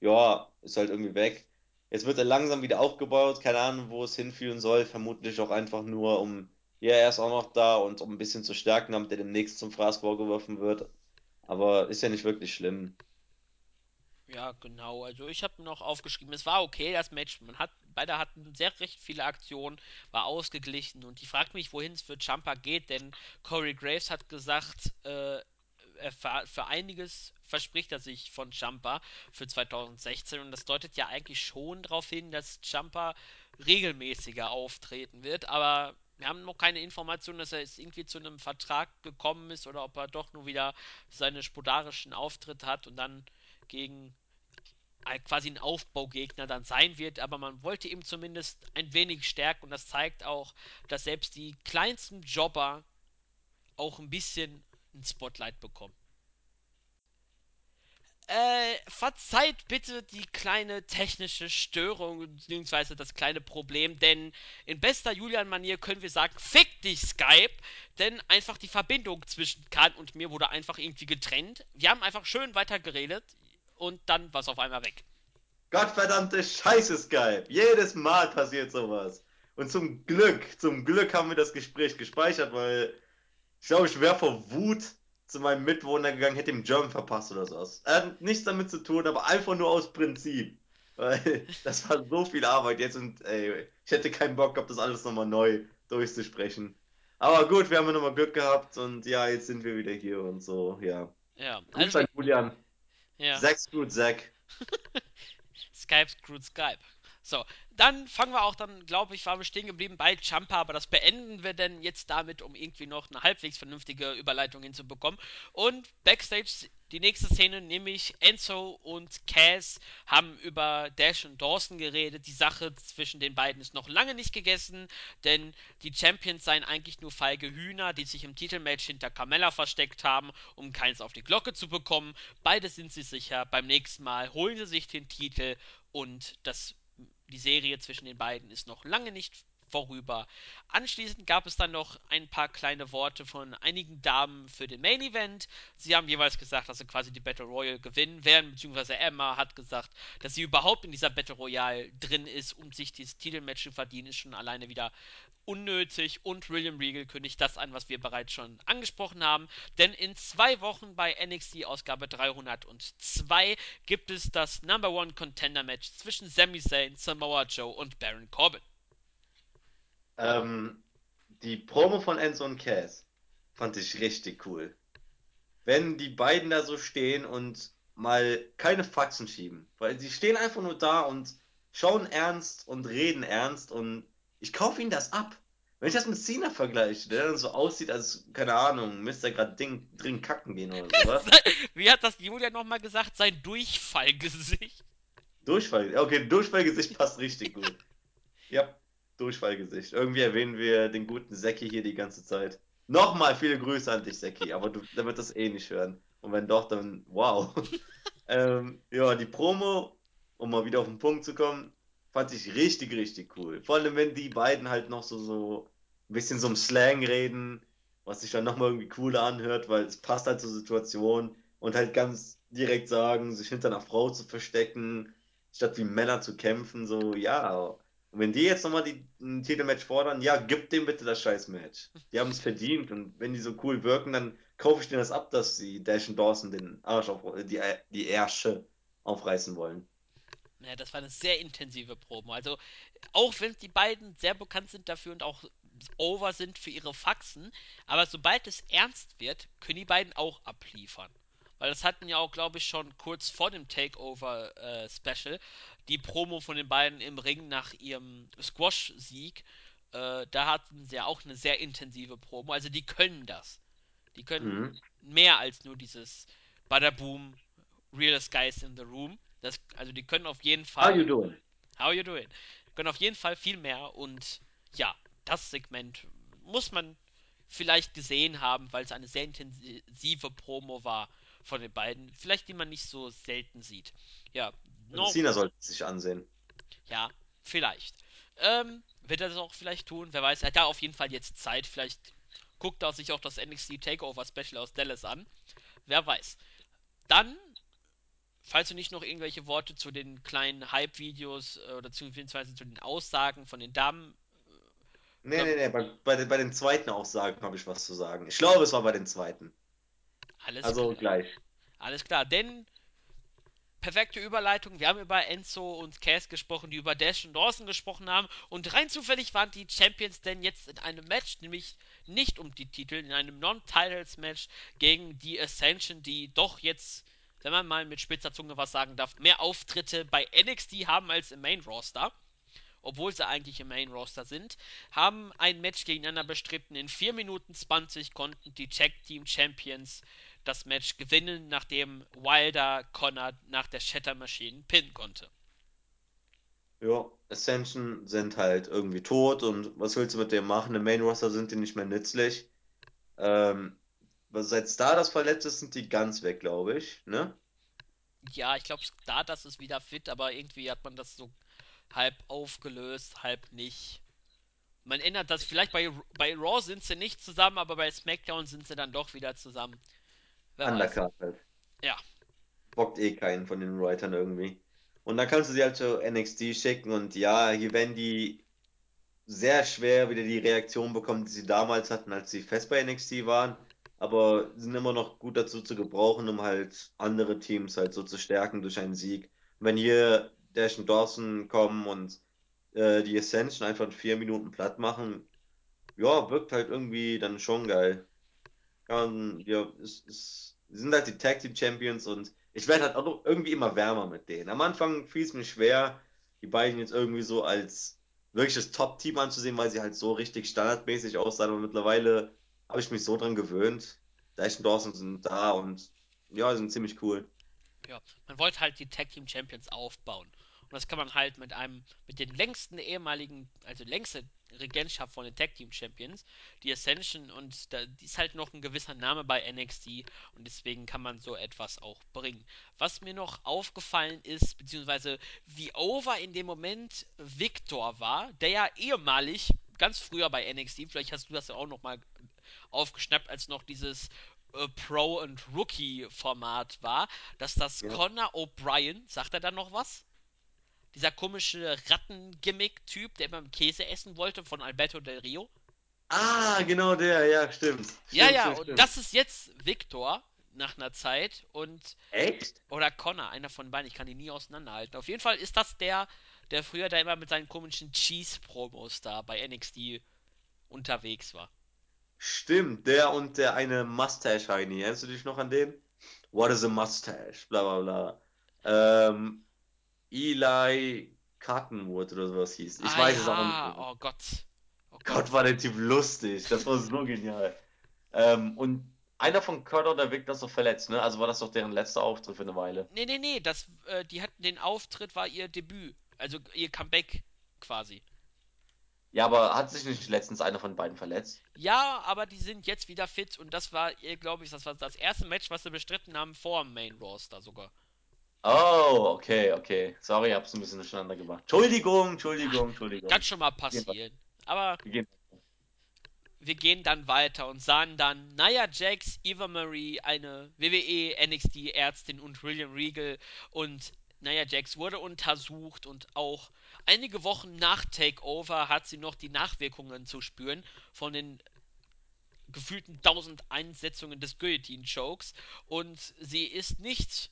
ja, ist halt irgendwie weg. Jetzt wird er langsam wieder aufgebaut, keine Ahnung, wo es hinführen soll. Vermutlich auch einfach nur, um, ja, er ist auch noch da und um ein bisschen zu stärken, damit er demnächst zum Fraß vorgeworfen wird. Aber ist ja nicht wirklich schlimm. Ja, genau. Also ich habe noch aufgeschrieben, es war okay, das Match. Man hat, beide hatten sehr recht viele Aktionen, war ausgeglichen und ich frage mich, wohin es für Ciampa geht, denn Corey Graves hat gesagt, äh, er für, für einiges verspricht er sich von Ciampa für 2016 und das deutet ja eigentlich schon darauf hin, dass Ciampa regelmäßiger auftreten wird, aber wir haben noch keine Information, dass er jetzt irgendwie zu einem Vertrag gekommen ist oder ob er doch nur wieder seine spodarischen Auftritte hat und dann gegen quasi ein Aufbaugegner dann sein wird, aber man wollte ihm zumindest ein wenig stärken und das zeigt auch, dass selbst die kleinsten Jobber auch ein bisschen ein Spotlight bekommen. Äh, verzeiht bitte die kleine technische Störung beziehungsweise das kleine Problem, denn in bester Julian-Manier können wir sagen, fick dich Skype, denn einfach die Verbindung zwischen Kahn und mir wurde einfach irgendwie getrennt. Wir haben einfach schön weitergeredet und dann war es auf einmal weg. Gottverdammte Scheiße, Skype. Jedes Mal passiert sowas. Und zum Glück, zum Glück haben wir das Gespräch gespeichert, weil ich glaube, ich wäre vor Wut zu meinem Mitwohner gegangen, hätte ihm German verpasst oder sowas. Er hat nichts damit zu tun, aber einfach nur aus Prinzip. <laughs> Weil das war so viel Arbeit jetzt und ey, ich hätte keinen Bock gehabt, das alles nochmal neu durchzusprechen. Aber gut, wir haben ja nochmal Glück gehabt und ja, jetzt sind wir wieder hier und so, ja. Ja, Grüß also Julian. Ja. Zack Screwed Zack. <laughs> Skype screwed Skype. So, dann fangen wir auch dann, glaube ich, waren wir stehen geblieben bei Champa, aber das beenden wir denn jetzt damit, um irgendwie noch eine halbwegs vernünftige Überleitung hinzubekommen. Und Backstage die nächste Szene, nämlich Enzo und Cass haben über Dash und Dawson geredet. Die Sache zwischen den beiden ist noch lange nicht gegessen, denn die Champions seien eigentlich nur feige Hühner, die sich im Titelmatch hinter Carmella versteckt haben, um keins auf die Glocke zu bekommen. Beide sind sich sicher, beim nächsten Mal holen sie sich den Titel und das, die Serie zwischen den beiden ist noch lange nicht vorüber. Anschließend gab es dann noch ein paar kleine Worte von einigen Damen für den Main Event. Sie haben jeweils gesagt, dass sie quasi die Battle Royale gewinnen werden, beziehungsweise Emma hat gesagt, dass sie überhaupt in dieser Battle Royale drin ist, um sich dieses Titelmatch zu verdienen, ist schon alleine wieder unnötig und William Regal kündigt das an, was wir bereits schon angesprochen haben. Denn in zwei Wochen bei NXT Ausgabe 302 gibt es das Number One Contender Match zwischen Sami Zayn, Samoa Joe und Baron Corbin. Ähm, die Promo von Enzo und Cass fand ich richtig cool. Wenn die beiden da so stehen und mal keine Faxen schieben, weil sie stehen einfach nur da und schauen ernst und reden ernst und ich kaufe ihnen das ab. Wenn ich das mit Cena vergleiche, der dann so aussieht, als, keine Ahnung, müsste er gerade dringend kacken gehen oder sowas. <laughs> Wie hat das Julia nochmal gesagt? Sein Durchfallgesicht. Durchfall, okay, Durchfallgesicht passt richtig gut. Ja, Durchfallgesicht. Irgendwie erwähnen wir den guten Säcki hier die ganze Zeit. Nochmal viele Grüße an dich, Säcki, aber du, der wird das eh nicht hören. Und wenn doch, dann wow. <laughs> ähm, ja, die Promo, um mal wieder auf den Punkt zu kommen, fand ich richtig, richtig cool. Vor allem, wenn die beiden halt noch so, so ein bisschen so im Slang reden, was sich dann nochmal irgendwie cooler anhört, weil es passt halt zur Situation und halt ganz direkt sagen, sich hinter einer Frau zu verstecken, statt wie Männer zu kämpfen, so, ja. Und wenn die jetzt nochmal die, ein Titelmatch fordern, ja, gib dem bitte das scheiß Match. Die haben es <laughs> verdient und wenn die so cool wirken, dann kaufe ich denen das ab, dass sie Dash und Dawson den Arsch auf, die, die Ärsche aufreißen wollen. Ja, das war eine sehr intensive Promo. Also, auch wenn die beiden sehr bekannt sind dafür und auch over sind für ihre Faxen, aber sobald es ernst wird, können die beiden auch abliefern. Weil das hatten ja auch, glaube ich, schon kurz vor dem Takeover äh, Special die Promo von den beiden im Ring nach ihrem Squash-Sieg. Äh, da hatten sie ja auch eine sehr intensive Promo. Also die können das. Die können Mhm. mehr als nur dieses Badaboom, Realest Guys in the Room. Das, also die können auf jeden How you Fall doing? How you doing? Können auf jeden Fall viel mehr und ja, das Segment muss man vielleicht gesehen haben, weil es eine sehr intensive Promo war von den beiden. Vielleicht die man nicht so selten sieht. Ja, Noch, Cena sollte sich ansehen. ja, vielleicht. Ähm, wird er das auch vielleicht tun? Wer weiß. Er hat da auf jeden Fall jetzt Zeit. Vielleicht guckt er sich auch das NXT Takeover Special aus Dallas an. Wer weiß. Dann falls du nicht noch irgendwelche Worte zu den kleinen Hype-Videos äh, oder beziehungsweise zu den Aussagen von den Damen Nee, nee, können, nee, bei, bei, den, bei den zweiten Aussagen habe ich was zu sagen. Ich glaube, es war bei den zweiten. alles Also klar. gleich. Alles klar, denn perfekte Überleitung. Wir haben über Enzo und Cass gesprochen, die über Dash und Dawson gesprochen haben. Und rein zufällig waren die Champions denn jetzt in einem Match, nämlich nicht um die Titel, in einem Non-Titles-Match gegen die Ascension, die doch jetzt, wenn man mal mit spitzer Zunge was sagen darf, mehr Auftritte bei NXT haben als im Main-Roster. obwohl sie eigentlich im Main Roster sind, haben ein Match gegeneinander bestritten. In 4 Minuten 20 konnten die Tag Team Champions das Match gewinnen, nachdem Wilder Connor nach der Shatter Machine pinnen konnte. Ja, Ascension sind halt irgendwie tot und was willst du mit dem machen? Im Main Roster sind die nicht mehr nützlich. Ähm, seit Stardust verletzt ist, sind die ganz weg, glaube ich. Ne? Ja, ich glaube, Stardust ist wieder fit, aber irgendwie hat man das so halb aufgelöst, halb nicht. Man ändert das, vielleicht bei, bei Raw sind sie nicht zusammen, aber bei SmackDown sind sie dann doch wieder zusammen. Undercard halt. Ja, Bockt eh keinen von den Writern irgendwie. Und dann kannst du sie halt zu NXT schicken und ja, hier werden die sehr schwer wieder die Reaktion bekommen, die sie damals hatten, als sie fest bei NXT waren. Aber sind immer noch gut dazu zu gebrauchen, um halt andere Teams halt so zu stärken durch einen Sieg. Wenn hier Dash und Dawson kommen und äh, die Ascension einfach in vier Minuten platt machen, ja, wirkt halt irgendwie dann schon geil. Ja, und ja, es, es sind halt die Tag Team Champions und ich werde halt auch irgendwie immer wärmer mit denen. Am Anfang fiel es mir schwer, die beiden jetzt irgendwie so als wirkliches Top-Team anzusehen, weil sie halt so richtig standardmäßig aussahen. Und mittlerweile habe ich mich so dran gewöhnt. Dash und Dawson sind da und ja, sind ziemlich cool. Ja, man wollte halt die Tag Team Champions aufbauen. Und das kann man halt mit einem, mit den längsten ehemaligen, also längste Regentschaft von den Tag Team Champions, die Ascension und da die ist halt noch ein gewisser Name bei NXT und deswegen kann man so etwas auch bringen. Was mir noch aufgefallen ist, beziehungsweise wie over in dem Moment Victor war, der ja ehemalig ganz früher bei NXT, vielleicht hast du das ja auch noch mal aufgeschnappt, als noch dieses äh, Pro- und Rookie-Format war, dass das Ja. Connor O'Brien, sagt er da noch was? Dieser komische Ratten-Gimmick-Typ, der immer Käse essen wollte von Alberto Del Rio. Ah, genau der, ja, stimmt. Ja, Stimmt, ja, stimmt, und stimmt. das ist jetzt Victor nach einer Zeit und Echt? oder Connor, einer von beiden, ich kann die nie auseinanderhalten. Auf jeden Fall ist das der, der früher da immer mit seinen komischen Cheese-Promos da bei NXT unterwegs war. Stimmt, der und der eine Mustache Heini. Erinnerst du dich noch an den? What is a mustache? Bla bla bla. Ähm, Eli Cottonwood oder sowas hieß. Ich Ah weiß es aber nicht ja, oh Gott. Oh Gott. Gott, war der Typ lustig. Das war so genial. Ähm, und einer von Kurt oder Vic ist doch verletzt, ne? Also war das doch deren letzter Auftritt für eine Weile. Nee, nee, nee, das, äh, die hatten den Auftritt, war ihr Debüt. Also ihr Comeback quasi. Ja, aber hat sich nicht letztens einer von beiden verletzt? Ja, aber die sind jetzt wieder fit und das war ihr, glaube ich, das war das erste Match, was sie bestritten haben vor dem Main Roster sogar. Oh, okay, okay. Sorry, ich hab's ein bisschen durcheinander gemacht. Entschuldigung, Entschuldigung, Entschuldigung. Kann schon mal passieren. Aber Wir gehen wir gehen dann weiter und sahen dann Nia Jax, Eva Marie, eine WWE NXT Ärztin und William Regal und Nia Jax wurde untersucht und auch einige Wochen nach Takeover hat sie noch die Nachwirkungen zu spüren von den gefühlten 1000 Einsetzungen des Guillotine Chokes und sie ist nicht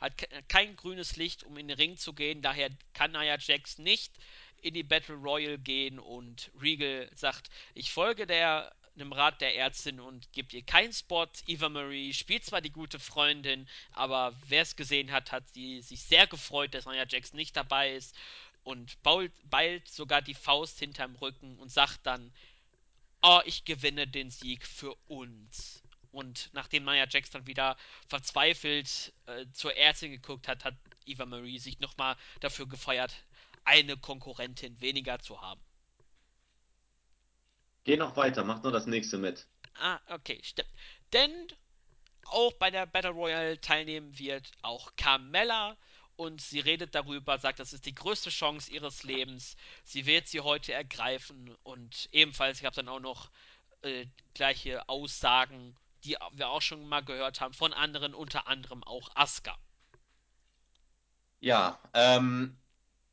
hat kein grünes Licht, um in den Ring zu gehen, daher kann Nia Jax nicht in die Battle Royal gehen und Regal sagt, ich folge der dem Rat der Ärztin und gibt ihr keinen Spot. Eva Marie spielt zwar die gute Freundin, aber wer es gesehen hat, hat sie sich sehr gefreut, dass Nia Jax nicht dabei ist und bault, ballt sogar die Faust hinterm Rücken und sagt dann, oh, ich gewinne den Sieg für uns. Und nachdem Nia Jax dann wieder verzweifelt äh, zur Ärztin geguckt hat, hat Eva Marie sich nochmal dafür gefeiert, eine Konkurrentin weniger zu haben. Geh noch weiter, mach nur das nächste mit. Ah, okay, stimmt. Denn auch bei der Battle Royale teilnehmen wird auch Carmella und sie redet darüber, sagt, das ist die größte Chance ihres Lebens. Sie wird sie heute ergreifen und ebenfalls gab es dann auch noch äh, gleiche Aussagen, die wir auch schon mal gehört haben von anderen, unter anderem auch Asuka. Ja, ähm,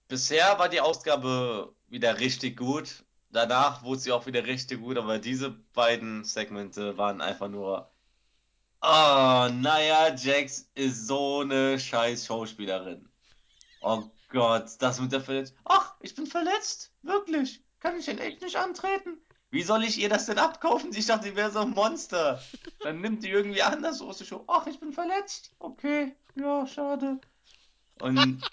bisher war die Ausgabe wieder richtig gut. Danach wurde sie auch wieder richtig gut, aber diese beiden Segmente waren einfach nur. Oh, naja, Jax ist so eine scheiß Schauspielerin. Oh Gott, das mit der Verletzung. Ach, ich bin verletzt? Wirklich? Kann ich denn echt nicht antreten? Wie soll ich ihr das denn abkaufen? Ich dachte, die wäre so ein Monster. Dann nimmt die irgendwie anders Show. Ach, ich bin verletzt. Okay, ja, schade. Und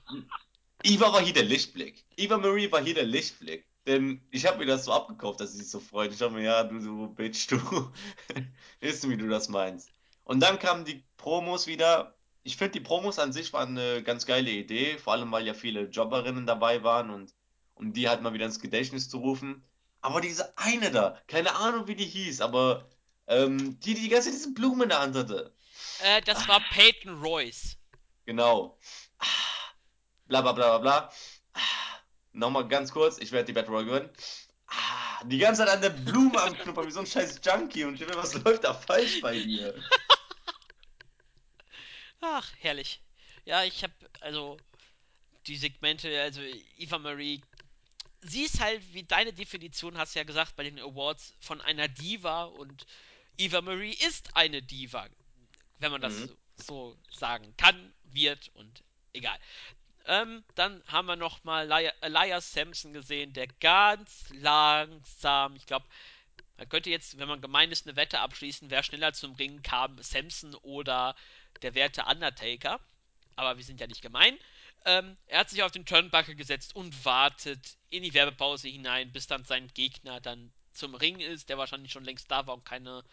Eva war hier der Lichtblick. Eva Marie war hier der Lichtblick. Denn ich habe mir das so abgekauft, dass sie sich so freut. Ich dachte mir, ja, du, du Bitch, du. <laughs> Wissen, wie du das meinst. Und dann kamen die Promos wieder. Ich finde, die Promos an sich waren eine ganz geile Idee. Vor allem, weil ja viele Jobberinnen dabei waren und um die halt mal wieder ins Gedächtnis zu rufen. Aber diese eine da, keine Ahnung, wie die hieß, aber ähm, die, die die ganze Zeit diese Blume in der Hand hatte. Äh, das war Peyton Royce. Genau. Ah, Bla bla bla bla bla. Ah, Nochmal ganz kurz, ich werde die Battle Royale gewinnen. Ah, Die ganze Zeit an der Blume am Knuppern, wie so ein scheiß Junkie und ich will, was läuft da falsch bei dir? <laughs> Ach, herrlich. Ja, ich habe also die Segmente, also Eva Marie, sie ist halt, wie deine Definition hast ja gesagt bei den Awards, von einer Diva und Eva Marie ist eine Diva, wenn man das Mhm. so, sagen kann, wird und egal. Ähm, dann haben wir nochmal Elias Sampson gesehen, der ganz langsam, ich glaube, man könnte jetzt, wenn man gemein ist, eine Wette abschließen, wer schneller zum Ringen kam, Sampson oder der werte Undertaker. Aber wir sind ja nicht gemein. Ähm, er hat sich auf den Turnbuckle gesetzt und wartet in die Werbepause hinein, bis dann sein Gegner dann zum Ring ist, der wahrscheinlich schon längst da war und keine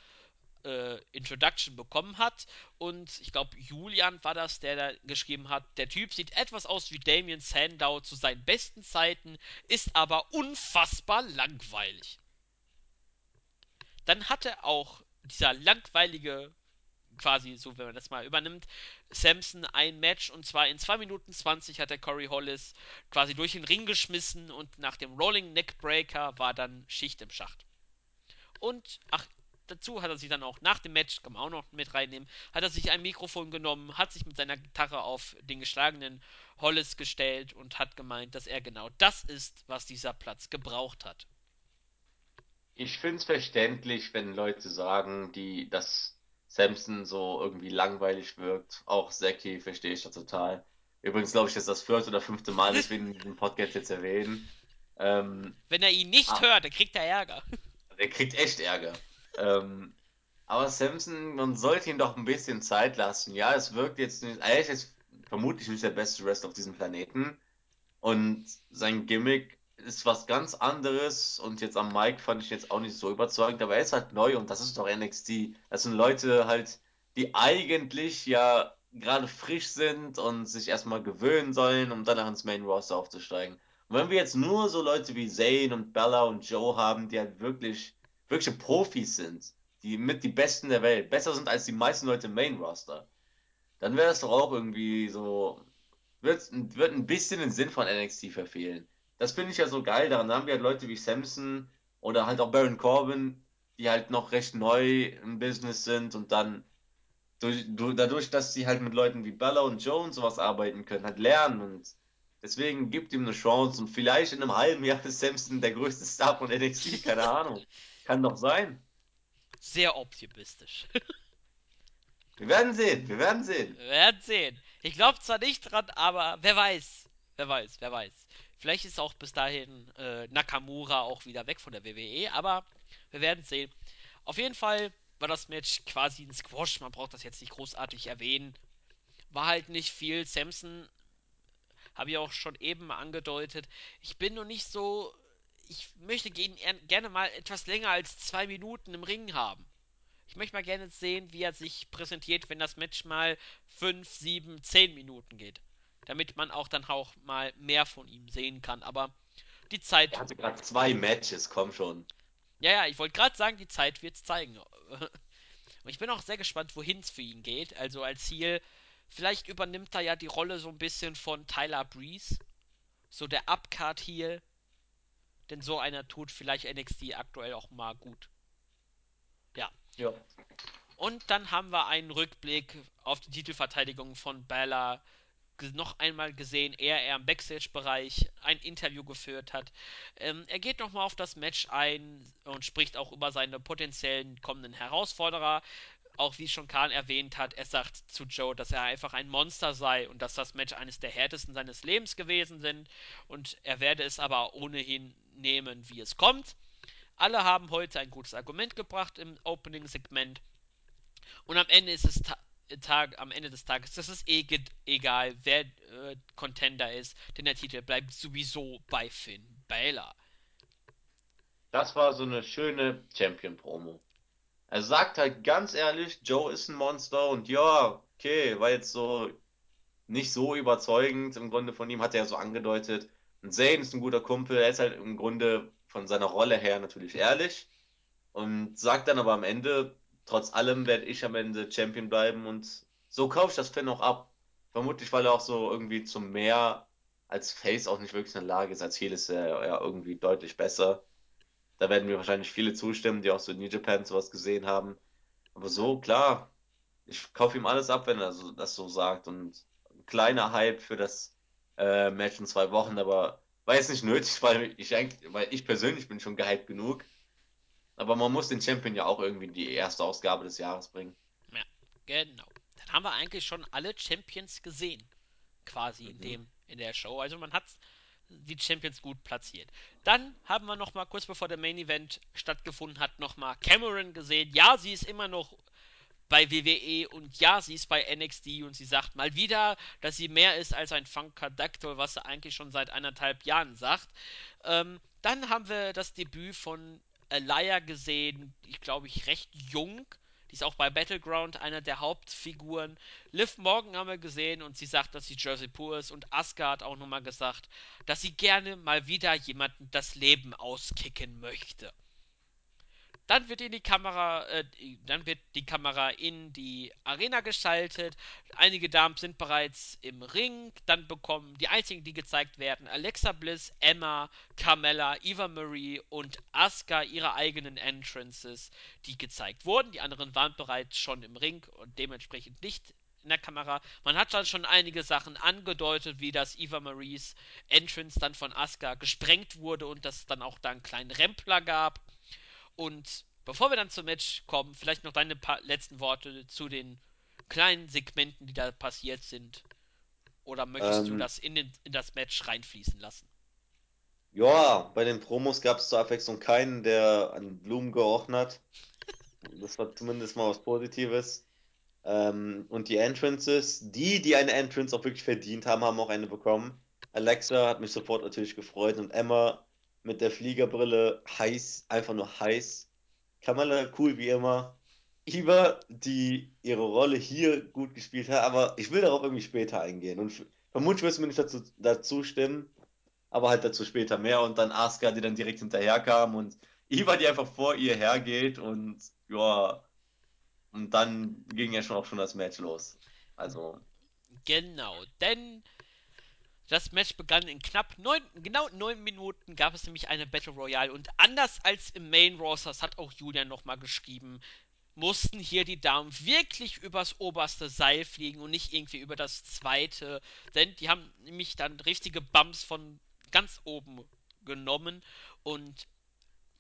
äh, Introduction bekommen hat. Und ich glaube, Julian war das, der da geschrieben hat, der Typ sieht etwas aus wie Damien Sandow zu seinen besten Zeiten, ist aber unfassbar langweilig. Dann hatte auch dieser langweilige, quasi so, wenn man das mal übernimmt, Samson ein Match und zwar in 2 Minuten 20 hat der Corey Hollis quasi durch den Ring geschmissen und nach dem Rolling Neckbreaker war dann Schicht im Schacht. Und, ach, dazu hat er sich dann auch nach dem Match, kann man auch noch mit reinnehmen, hat er sich ein Mikrofon genommen, hat sich mit seiner Gitarre auf den geschlagenen Hollis gestellt und hat gemeint, dass er genau das ist, was dieser Platz gebraucht hat. Ich finde es verständlich, wenn Leute sagen, die, dass Samson so irgendwie langweilig wirkt. Auch Zeki verstehe ich da total. Übrigens glaube ich, das ist das vierte oder fünfte Mal, dass wir ihn in diesem Podcast jetzt erwähnen. Ähm, Wenn er ihn nicht ah, hört, dann kriegt er Ärger. <laughs> der kriegt echt Ärger. Ähm, aber Samson, man sollte ihm doch ein bisschen Zeit lassen. Ja, es wirkt jetzt nicht, er ist jetzt vermutlich nicht der beste Wrestler auf diesem Planeten. Und sein Gimmick ist was ganz anderes. Und jetzt am Mic fand ich jetzt auch nicht so überzeugend, aber er ist halt neu und das ist doch NXT. Das sind Leute halt, die eigentlich ja gerade frisch sind und sich erstmal gewöhnen sollen, um danach ins Main Roster aufzusteigen. Und wenn wir jetzt nur so Leute wie Zayn und Bella und Joe haben, die halt wirklich, wirkliche Profis sind, die mit die Besten der Welt, besser sind als die meisten Leute im Main Roster, dann wäre das doch auch irgendwie so wird, wird ein bisschen den Sinn von NXT verfehlen. Das finde ich ja so geil. Daran haben wir halt Leute wie Samson oder halt auch Baron Corbin, die halt noch recht neu im Business sind und dann durch, durch, dadurch, dass sie halt mit Leuten wie Bella und Joe und sowas arbeiten können, halt lernen und deswegen gibt ihm eine Chance und vielleicht in einem halben Jahr ist Samson der größte Star von NXT, keine Ahnung. Kann doch sein. Sehr optimistisch. Wir werden sehen, wir werden sehen. Wir werden sehen. Ich glaube zwar nicht dran, aber wer weiß. Wer weiß, wer weiß. Vielleicht ist auch bis dahin äh, Nakamura auch wieder weg von der WWE, aber wir werden sehen. Auf jeden Fall war das Match quasi ein Squash. Man braucht das jetzt nicht großartig erwähnen. War halt nicht viel. Samson habe ich auch schon eben angedeutet. Ich bin nur nicht so. Ich möchte gerne mal etwas länger als zwei Minuten im Ring haben. Ich möchte mal gerne sehen, wie er sich präsentiert, wenn das Match mal 5, 7, 10 Minuten geht. Damit man auch dann auch mal mehr von ihm sehen kann. Aber die Er Zeit. hatte gerade zwei Matches, komm schon. Ja, ja, ich wollte gerade sagen, die Zeit wird es zeigen. <laughs> Und ich bin auch sehr gespannt, wohin es für ihn geht. Also als Ziel, vielleicht übernimmt er ja die Rolle so ein bisschen von Tyler Breeze. So der Upcard-Heel. Denn so einer tut vielleicht NXT aktuell auch mal gut. Ja. Ja. Und dann haben wir einen Rückblick auf die Titelverteidigung von Bella noch einmal gesehen, er, er im Backstage-Bereich ein Interview geführt hat. Ähm, er geht nochmal auf das Match ein und spricht auch über seine potenziellen kommenden Herausforderer. Auch wie schon Kahn erwähnt hat, er sagt zu Joe, dass er einfach ein Monster sei und dass das Match eines der härtesten seines Lebens gewesen sind. Und er werde es aber ohnehin nehmen, wie es kommt. Alle haben heute ein gutes Argument gebracht im Opening-Segment. Und am Ende ist es Tag, am Ende des Tages, das ist eh egal, wer äh, Contender ist, denn der Titel bleibt sowieso bei Finn Balor. Das war so eine schöne Champion-Promo. Er sagt halt ganz ehrlich, Joe ist ein Monster und ja, okay, war jetzt so nicht so überzeugend im Grunde von ihm, hat er ja so angedeutet. Und Zayn ist ein guter Kumpel, er ist halt im Grunde von seiner Rolle her natürlich ehrlich und sagt dann aber am Ende, trotz allem werde ich am Ende Champion bleiben und so kaufe ich das Finn auch ab. Vermutlich, weil er auch so irgendwie zum mehr als Face auch nicht wirklich in der Lage ist. Als Heel ist er ja irgendwie deutlich besser. Da werden mir wahrscheinlich viele zustimmen, die auch so New Japan sowas gesehen haben. Aber so, klar, ich kaufe ihm alles ab, wenn er so, das so sagt. Und ein kleiner Hype für das äh, Match in zwei Wochen, aber war jetzt nicht nötig, weil ich eigentlich, weil ich persönlich bin schon gehypt genug. Aber man muss den Champion ja auch irgendwie in die erste Ausgabe des Jahres bringen. Ja, genau. Dann haben wir eigentlich schon alle Champions gesehen. Quasi in Mhm. dem, in der Show. Also man hat die Champions gut platziert. Dann haben wir noch mal kurz bevor der Main Event stattgefunden hat, noch mal Cameron gesehen. Ja, sie ist immer noch bei WWE und ja, sie ist bei NXT und sie sagt mal wieder, dass sie mehr ist als ein Funkadactyl, was sie eigentlich schon seit anderthalb Jahren sagt. Ähm, dann haben wir das Debüt von Alaya gesehen, ich glaube ich recht jung. Die ist auch bei Battleground einer der Hauptfiguren. Liv Morgan haben wir gesehen und sie sagt, dass sie Jersey Poor ist. Und Asuka hat auch nochmal gesagt, dass sie gerne mal wieder jemanden das Leben auskicken möchte. Dann wird in die Kamera, äh, dann wird die Kamera in die Arena geschaltet. Einige Damen sind bereits im Ring. Dann bekommen die einzigen, die gezeigt werden, Alexa Bliss, Emma, Carmella, Eva Marie und Asuka ihre eigenen Entrances, die gezeigt wurden. Die anderen waren bereits schon im Ring und dementsprechend nicht in der Kamera. Man hat dann schon einige Sachen angedeutet, wie das Eva Maries Entrance dann von Asuka gesprengt wurde und dass es dann auch da einen kleinen Rempler gab. Und bevor wir dann zum Match kommen, vielleicht noch deine paar letzten Worte zu den kleinen Segmenten, die da passiert sind. Oder möchtest du Ähm, das in, den, in das Match reinfließen lassen? ja, bei den Promos gab es zur Abwechslung keinen, der an Blumen gerochen hat. Das war zumindest mal was Positives. Ähm, und die Entrances, die, die eine Entrance auch wirklich verdient haben, haben auch eine bekommen. Alexa hat mich sofort natürlich gefreut und Emma mit der Fliegerbrille heiß, einfach nur heiß. Kamala cool wie immer. Eva, die ihre Rolle hier gut gespielt hat, aber ich will darauf irgendwie später eingehen. Und vermutlich wirst du mir nicht dazu, dazu stimmen, aber halt dazu später mehr. Und dann Asuka, die dann direkt hinterher kam und Eva, die einfach vor ihr hergeht und ja. Und dann ging ja schon auch schon das Match los. Also, Genau, denn das Match begann in knapp neun, genau neun Minuten gab es nämlich eine Battle Royale und anders als im Main Roster, das hat auch Julian nochmal geschrieben, mussten hier die Damen wirklich übers oberste Seil fliegen und nicht irgendwie über das zweite, denn die haben nämlich dann richtige Bumps von ganz oben genommen und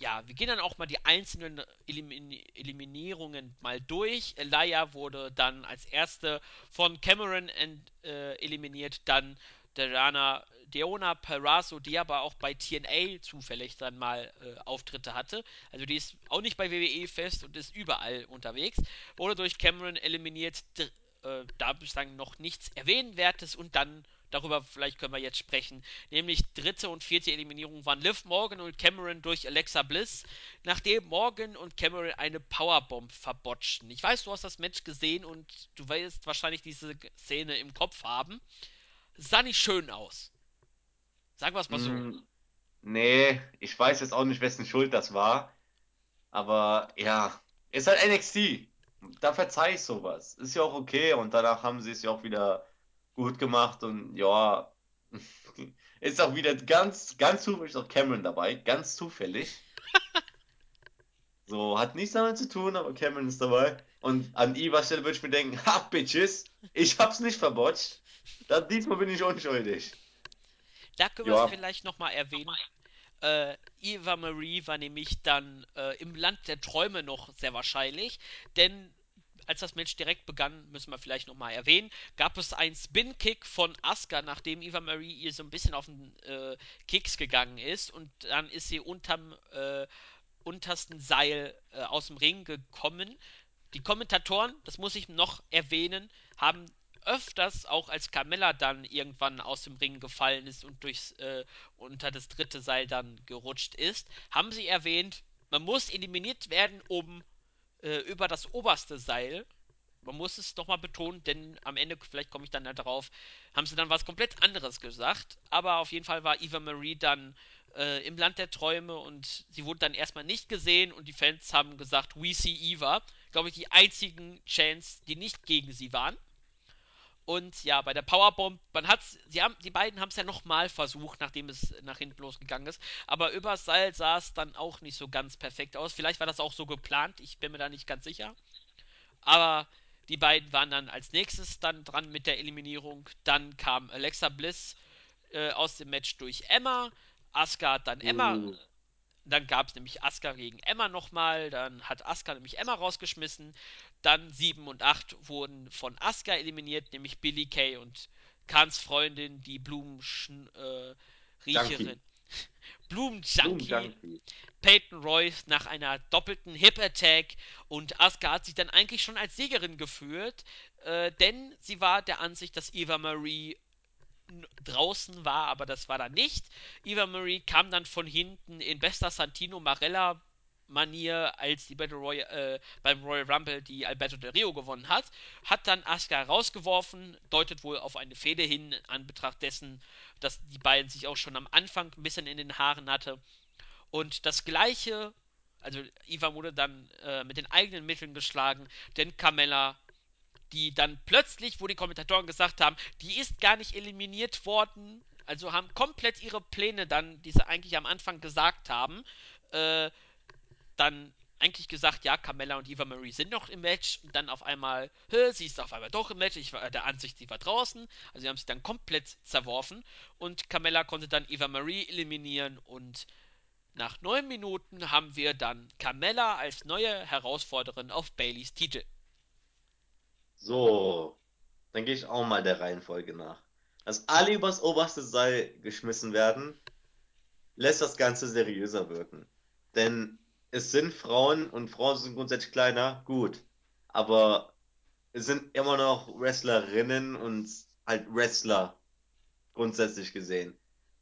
ja, wir gehen dann auch mal die einzelnen Elimin Eliminierungen mal durch. Elia wurde dann als erste von Cameron äh, eliminiert, dann Diana, Deona Perrazzo, die aber auch bei TNA zufällig dann mal äh, Auftritte hatte. Also die ist auch nicht bei WWE fest und ist überall unterwegs. Wurde durch Cameron eliminiert, äh, da bislang noch nichts Erwähnenswertes und dann darüber vielleicht können wir jetzt sprechen. Nämlich dritte und vierte Eliminierung waren Liv Morgan und Cameron durch Alexa Bliss, nachdem Morgan und Cameron eine Powerbomb verbotschten. Ich weiß, du hast das Match gesehen und du wirst wahrscheinlich diese Szene im Kopf haben. Sah nicht schön aus. Sagen wir es mal so. mh, nee, ich weiß jetzt auch nicht, wessen Schuld das war. Aber ja, ist halt NXT. Da verzeih ich sowas. Ist ja auch okay. Und danach haben sie es ja auch wieder gut gemacht. Und ja, <laughs> ist auch wieder ganz, ganz zufällig auch Cameron dabei. Ganz zufällig. <laughs> So, hat nichts damit zu tun, aber Cameron ist dabei. Und an Ivas Stelle würde ich mir denken, ha, Bitches, ich hab's nicht verbotscht. Da, diesmal bin ich unschuldig. Da können wir Ja, vielleicht nochmal erwähnen. Äh, Eva Marie war nämlich dann äh, im Land der Träume noch sehr wahrscheinlich, denn als das Match direkt begann, müssen wir vielleicht nochmal erwähnen, gab es einen Spin-Kick von Asuka, nachdem Eva Marie ihr so ein bisschen auf den äh, Kicks gegangen ist und dann ist sie unterm äh, untersten Seil äh, aus dem Ring gekommen. Die Kommentatoren, das muss ich noch erwähnen, haben öfters, auch als Carmella dann irgendwann aus dem Ring gefallen ist und durchs äh, unter das dritte Seil dann gerutscht ist, haben sie erwähnt, man muss eliminiert werden, um äh, über das oberste Seil. Man muss es nochmal betonen, denn am Ende, vielleicht komme ich dann da drauf, haben sie dann was komplett anderes gesagt. Aber auf jeden Fall war Eva Marie dann äh, im Land der Träume und sie wurde dann erstmal nicht gesehen und die Fans haben gesagt, We see Eva. Glaube ich, die einzigen Chants, die nicht gegen sie waren. Und ja, bei der Powerbomb, man hat's, sie haben, die beiden haben es ja nochmal versucht, nachdem es nach hinten losgegangen ist. Aber übers Seil sah es dann auch nicht so ganz perfekt aus. Vielleicht war das auch so geplant, ich bin mir da nicht ganz sicher. Aber die beiden waren dann als nächstes dann dran mit der Eliminierung. Dann kam Alexa Bliss äh, aus dem Match durch Emma. Asuka hat dann Emma uh, dann gab es nämlich Asuka gegen Emma nochmal. Dann hat Asuka nämlich Emma rausgeschmissen. Dann 7 und 8 wurden von Asuka eliminiert, nämlich Billy Kay und Kahns Freundin, die Blumenriecherin. Äh, Junkie. <laughs> Blumenjunkie Blumenjunkie. Peyton Royce nach einer doppelten Hip Attack und Asuka hat sich dann eigentlich schon als Siegerin geführt, äh, denn sie war der Ansicht, dass Eva Marie draußen war, aber das war dann nicht. Eva Marie kam dann von hinten in bester Santino Marella Manier, als die Battle Royale äh, beim Royal Rumble die Alberto Del Rio gewonnen hat, hat dann Asuka rausgeworfen, deutet wohl auf eine Fehde hin, an Betracht dessen, dass die beiden sich auch schon am Anfang ein bisschen in den Haaren hatte. Und das gleiche Also Eva wurde dann äh, mit den eigenen Mitteln geschlagen, denn Carmella, die dann plötzlich, wo die Kommentatoren gesagt haben, die ist gar nicht eliminiert worden, also haben komplett ihre Pläne dann, die sie eigentlich am Anfang gesagt haben, äh, dann eigentlich gesagt, ja, Carmella und Eva Marie sind noch im Match und dann auf einmal, sie ist auf einmal doch im Match, ich war der Ansicht, sie war draußen, also sie haben sich dann komplett zerworfen und Carmella konnte dann Eva Marie eliminieren und nach neun Minuten haben wir dann Carmella als neue Herausforderin auf Baileys Titel. So, dann gehe ich auch mal der Reihenfolge nach. Dass alle übers oberste Seil geschmissen werden, lässt das Ganze seriöser wirken. Denn es sind Frauen und Frauen sind grundsätzlich kleiner, gut. Aber es sind immer noch Wrestlerinnen und halt Wrestler grundsätzlich gesehen.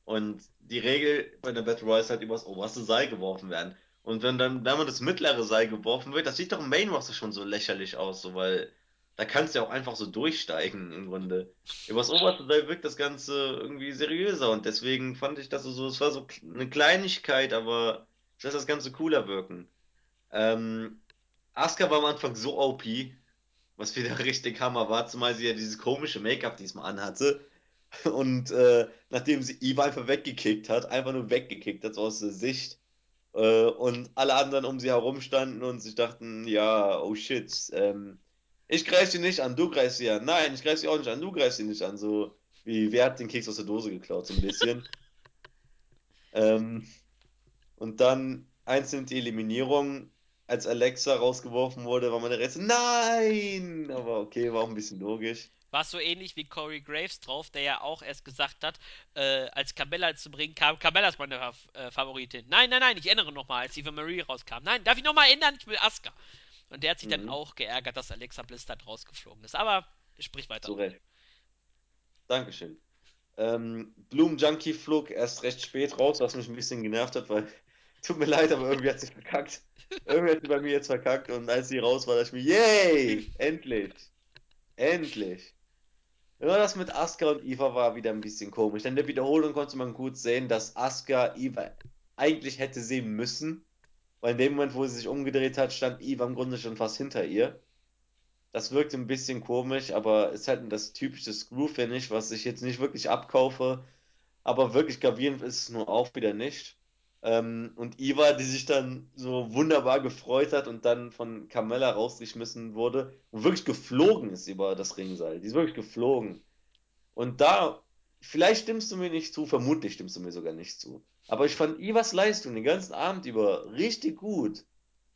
Und die Regel bei der Battle Royale ist halt übers oberste Seil geworfen werden. Und wenn dann, wenn man das mittlere Seil geworfen wird, das sieht doch im Main Roster schon so lächerlich aus, so, weil da kannst du ja auch einfach so durchsteigen im Grunde. Übers oberste Seil wirkt das Ganze irgendwie seriöser und deswegen fand ich das so, es war so eine Kleinigkeit, aber es lässt das Ganze cooler wirken. Ähm, Asuka war am Anfang so OP, was wieder <laughs> richtig Hammer war, zumal sie ja dieses komische Make-up diesmal anhatte. Und äh, nachdem sie Eva einfach weggekickt hat, einfach nur weggekickt hat, so aus der Sicht, äh, und alle anderen um sie herum standen und sich dachten, ja, oh shit, ähm, ich greife sie nicht an, du greifst sie an. Nein, ich greife sie auch nicht an, du greifst sie nicht an. So wie, wer hat den Keks aus der Dose geklaut, so ein bisschen. <laughs> Ähm, und dann einzeln die Eliminierung, als Alexa rausgeworfen wurde, war meine Rätsel, nein! Aber okay, war auch ein bisschen logisch. War so ähnlich wie Corey Graves drauf, der ja auch erst gesagt hat, äh, als Carmella zu bringen kam, Carmella ist meine äh, Favoritin. Nein, nein, nein, ich ändere nochmal, als Eva Marie rauskam. Nein, darf ich nochmal ändern? Ich will Asuka. Und der hat sich dann Mhm, auch geärgert, dass Alexa Bliss dann rausgeflogen ist. Aber sprich weiter. zu Recht. Dankeschön. Ähm, Bloom Junkie flog erst recht spät raus, was mich ein bisschen genervt hat, weil tut mir leid, aber irgendwie hat sie verkackt. Irgendwie hat sie bei mir jetzt verkackt und als sie raus war, dachte ich mir, yay, endlich, endlich. Ja, das mit Asuka und Eva war wieder ein bisschen komisch. Denn in der Wiederholung konnte man gut sehen, dass Asuka Eva eigentlich hätte sehen müssen, weil in dem Moment, wo sie sich umgedreht hat, stand Eva im Grunde schon fast hinter ihr. Das wirkte ein bisschen komisch, aber ist halt das typische Screw-Finish, was ich jetzt nicht wirklich abkaufe. Aber wirklich gravierend ist es nur auch wieder nicht. Ähm, und Iva, die sich dann so wunderbar gefreut hat und dann von Carmella rausgeschmissen wurde und wirklich geflogen ist über das Ringseil. Die ist wirklich geflogen. Und da, vielleicht stimmst du mir nicht zu, vermutlich stimmst du mir sogar nicht zu. Aber ich fand Ivas Leistung den ganzen Abend über richtig gut.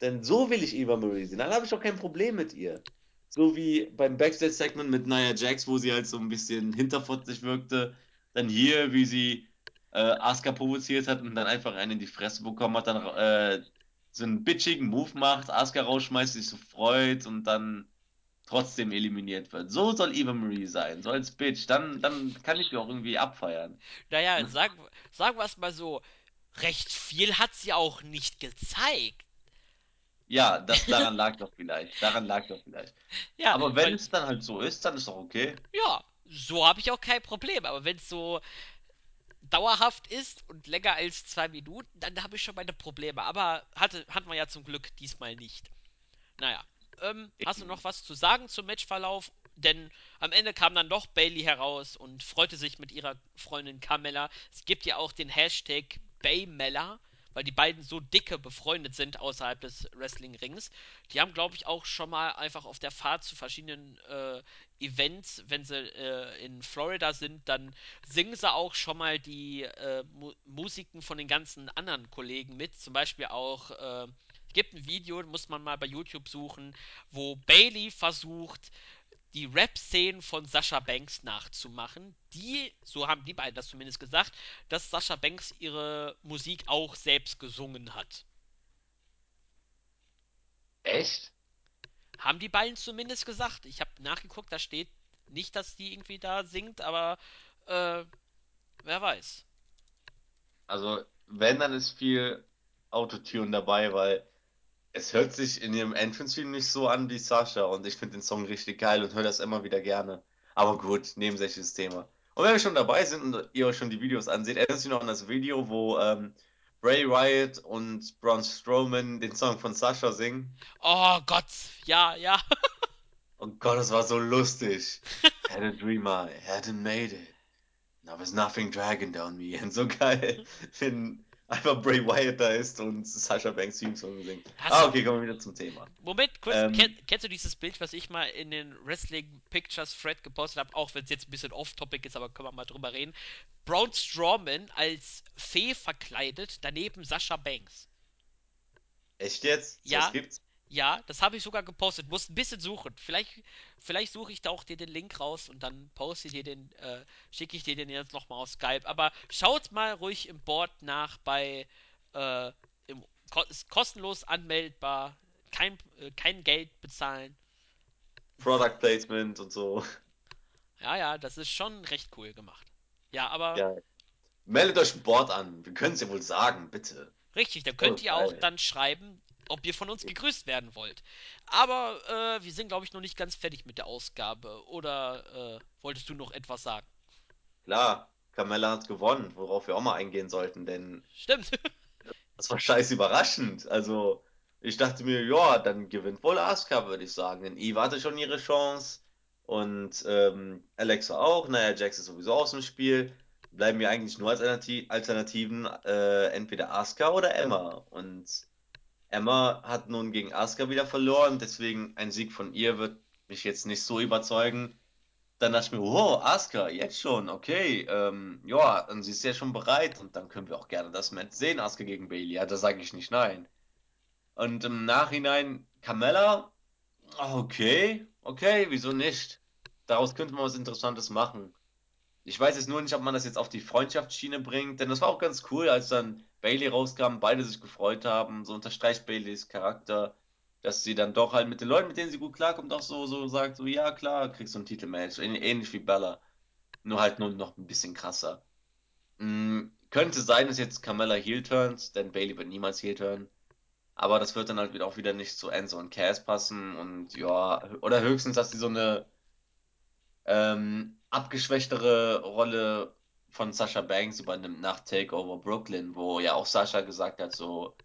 Denn so will ich Eva Marie sehen. Dann habe ich auch kein Problem mit ihr. So wie beim Backstage-Segment mit Nia Jax, wo sie halt so ein bisschen hinterfotzig wirkte. Dann hier, wie sie äh, Asuka provoziert hat und dann einfach einen in die Fresse bekommen hat, dann äh, so einen bitchigen Move macht, Asuka rausschmeißt, sich so freut und dann trotzdem eliminiert wird. So soll Eva Marie sein, so als Bitch. Dann, dann kann ich die auch irgendwie abfeiern. Naja, sagen, sagen wir es mal so, recht viel hat sie auch nicht gezeigt. Ja, das daran lag doch vielleicht. Daran lag doch vielleicht. <laughs> ja, Aber wenn weil, es dann halt so ist, dann ist doch okay. ja, so habe ich auch kein Problem. Aber wenn es so dauerhaft ist und länger als zwei Minuten, dann habe ich schon meine Probleme. Aber hatte, hatten wir ja zum Glück diesmal nicht. Naja, ähm, hast du noch was zu sagen zum Matchverlauf? Denn am Ende kam dann doch Bailey heraus und freute sich mit ihrer Freundin Carmella. Es gibt ja auch den Hashtag Baymella, weil die beiden so dicke befreundet sind außerhalb des Wrestling-Rings. Die haben, glaube ich, auch schon mal einfach auf der Fahrt zu verschiedenen äh, Events, wenn sie äh, in Florida sind, dann singen sie auch schon mal die äh, Mu Musiken von den ganzen anderen Kollegen mit. Zum Beispiel auch äh, es gibt ein Video, muss man mal bei YouTube suchen, wo Bailey versucht, die Rap-Szenen von Sascha Banks nachzumachen. Die, so haben die beiden das zumindest gesagt, dass Sascha Banks ihre Musik auch selbst gesungen hat. Echt? Haben die beiden zumindest gesagt. Ich habe nachgeguckt, da steht nicht, dass die irgendwie da singt, aber äh, wer weiß. Also, wenn, dann ist viel Autotune dabei, weil es hört sich in ihrem Entrance-Film nicht so an wie Sasha und ich finde den Song richtig geil und höre das immer wieder gerne. Aber gut, nebensächliches Thema. Und wenn wir schon dabei sind und ihr euch schon die Videos anseht, erinnert sich noch an das Video, wo ähm, Bray Wyatt und Braun Strowman den Song von Sasha singen. Oh Gott, ja, ja. <laughs> Oh Gott, das war so lustig. Had a dream I hadn't made it. Now there's nothing dragging down me. Und <laughs> so geil, wenn einfach Bray Wyatt da ist und Sasha Banks Theme Song singt. Hast Ah, okay, kommen wir wieder zum Thema. Moment, kurz, kenn, Ähm, kennst du dieses Bild, was ich mal in den Wrestling Pictures Thread gepostet habe, auch wenn es jetzt ein bisschen off-topic ist, aber können wir mal drüber reden. Braun Strowman als Fee verkleidet, daneben Sascha Banks. echt jetzt? So Ja, gibt's? Ja, das habe ich sogar gepostet. Muss ein bisschen suchen. Vielleicht, vielleicht suche ich da auch dir den Link raus und dann poste ich dir den, äh, schicke ich dir den jetzt nochmal auf Skype. Aber schaut mal ruhig im Board nach bei, äh, im, ko ist kostenlos anmeldbar, kein, äh, kein Geld bezahlen. Product Placement und so. Ja, ja, das ist schon recht cool gemacht. Ja, aber Ja. Meldet euch ein Board an. Wir können es ja wohl sagen, bitte. richtig, dann könnt ihr auch geil. dann schreiben, ob ihr von uns gegrüßt werden wollt. Aber äh, wir sind, glaube ich, noch nicht ganz fertig mit der Ausgabe. Oder äh, wolltest du noch etwas sagen? Klar, Carmella hat gewonnen, worauf wir auch mal eingehen sollten, denn Stimmt. <laughs> das war scheiß überraschend. Also, ich dachte mir, ja, dann gewinnt wohl Asuka, würde ich sagen. Denn Eve hatte schon ihre Chance und ähm, Alexa auch. Naja, Jax ist sowieso aus dem Spiel. Bleiben mir eigentlich nur als Alternati- Alternativen äh, entweder Asuka oder Emma. Und Emma hat nun gegen Asuka wieder verloren, deswegen ein Sieg von ihr wird mich jetzt nicht so überzeugen. Dann dachte ich mir, wow, Asuka, jetzt schon, okay, ähm, ja, dann sie ist ja schon bereit und dann können wir auch gerne das Match sehen, Asuka gegen Bailey. Ja, da sage ich nicht nein. Und im Nachhinein Carmella, okay, okay, wieso nicht? Daraus könnte man was Interessantes machen. Ich weiß jetzt nur nicht, ob man das jetzt auf die Freundschaftsschiene bringt, denn das war auch ganz cool, als dann Bailey rauskam, beide sich gefreut haben. So unterstreicht Baileys Charakter, dass sie dann doch halt mit den Leuten, mit denen sie gut klarkommt, auch so, so sagt, so, ja klar, kriegst du ein Titelmatch. Ähn- Ähnlich wie Bella. Nur halt nur noch ein bisschen krasser. Mm, könnte sein, dass jetzt Carmella Heel turns, denn Bailey wird niemals Heel turn. Aber das wird dann halt auch wieder nicht zu Enzo und Cass passen und ja, oder höchstens, dass sie so eine ähm, abgeschwächtere Rolle von Sasha Banks übernimmt nach Takeover Brooklyn, wo ja auch Sasha gesagt hat, so,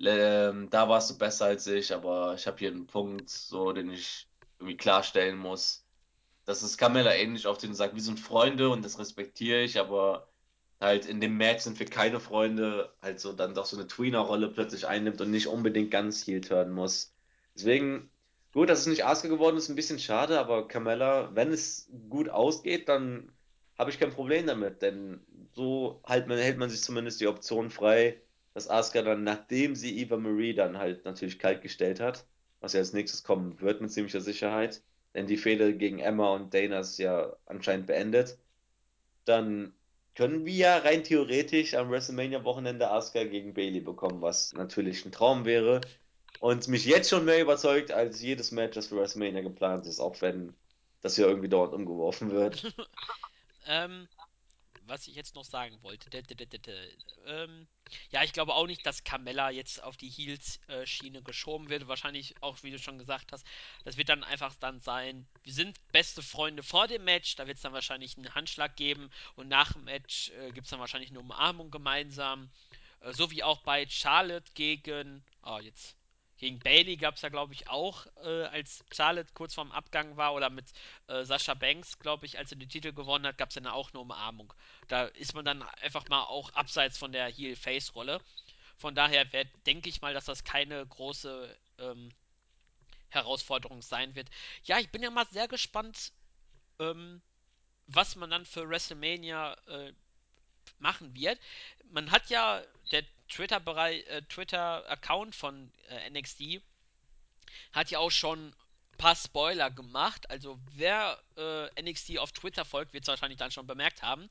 ähm, da warst du besser als ich, aber ich habe hier einen Punkt, so, den ich irgendwie klarstellen muss. Das ist Carmella ähnlich, auf den sagt, wir sind Freunde und das respektiere ich, aber halt in dem Match sind wir keine Freunde, halt so dann doch so eine Tweener-Rolle plötzlich einnimmt und nicht unbedingt ganz heel turnen muss. Deswegen, gut, dass es nicht Asuka geworden ist, ein bisschen schade, aber Carmella, wenn es gut ausgeht, dann habe ich kein Problem damit, denn so halt man, hält man sich zumindest die Option frei, dass Asuka dann, nachdem sie Eva Marie dann halt natürlich kalt gestellt hat, was ja als nächstes kommen wird mit ziemlicher Sicherheit, denn die Fehde gegen Emma und Dana ist ja anscheinend beendet, dann können wir ja rein theoretisch am WrestleMania-Wochenende Asuka gegen Bailey bekommen, was natürlich ein Traum wäre und mich jetzt schon mehr überzeugt als jedes Match, das für WrestleMania geplant ist, auch wenn das ja irgendwie dauernd umgeworfen wird. <laughs> ähm, was ich jetzt noch sagen wollte. Ähm, ja, ich glaube auch nicht, dass Carmella jetzt auf die Heels-Schiene geschoben wird. Wahrscheinlich auch, wie du schon gesagt hast, das wird dann einfach dann sein, wir sind beste Freunde vor dem Match, da wird es dann wahrscheinlich einen Handschlag geben und nach dem Match äh, gibt es dann wahrscheinlich eine Umarmung gemeinsam. Äh, so wie auch bei Charlotte gegen, oh, jetzt gegen Bailey gab es ja, glaube ich, auch, äh, als Charlotte kurz vorm Abgang war, oder mit äh, Sascha Banks, glaube ich, als er den Titel gewonnen hat, gab es dann auch eine Umarmung. Da ist man dann einfach mal auch abseits von der Heel-Face-Rolle. Von daher denke ich mal, dass das keine große ähm, Herausforderung sein wird. Ja, ich bin ja mal sehr gespannt, ähm, was man dann für WrestleMania äh, machen wird. Man hat ja der Twitter-Bereich, äh, Twitter-Account von äh, NXT hat ja auch schon ein paar Spoiler gemacht. Also wer äh, NXT auf Twitter folgt, wird es wahrscheinlich dann schon bemerkt haben.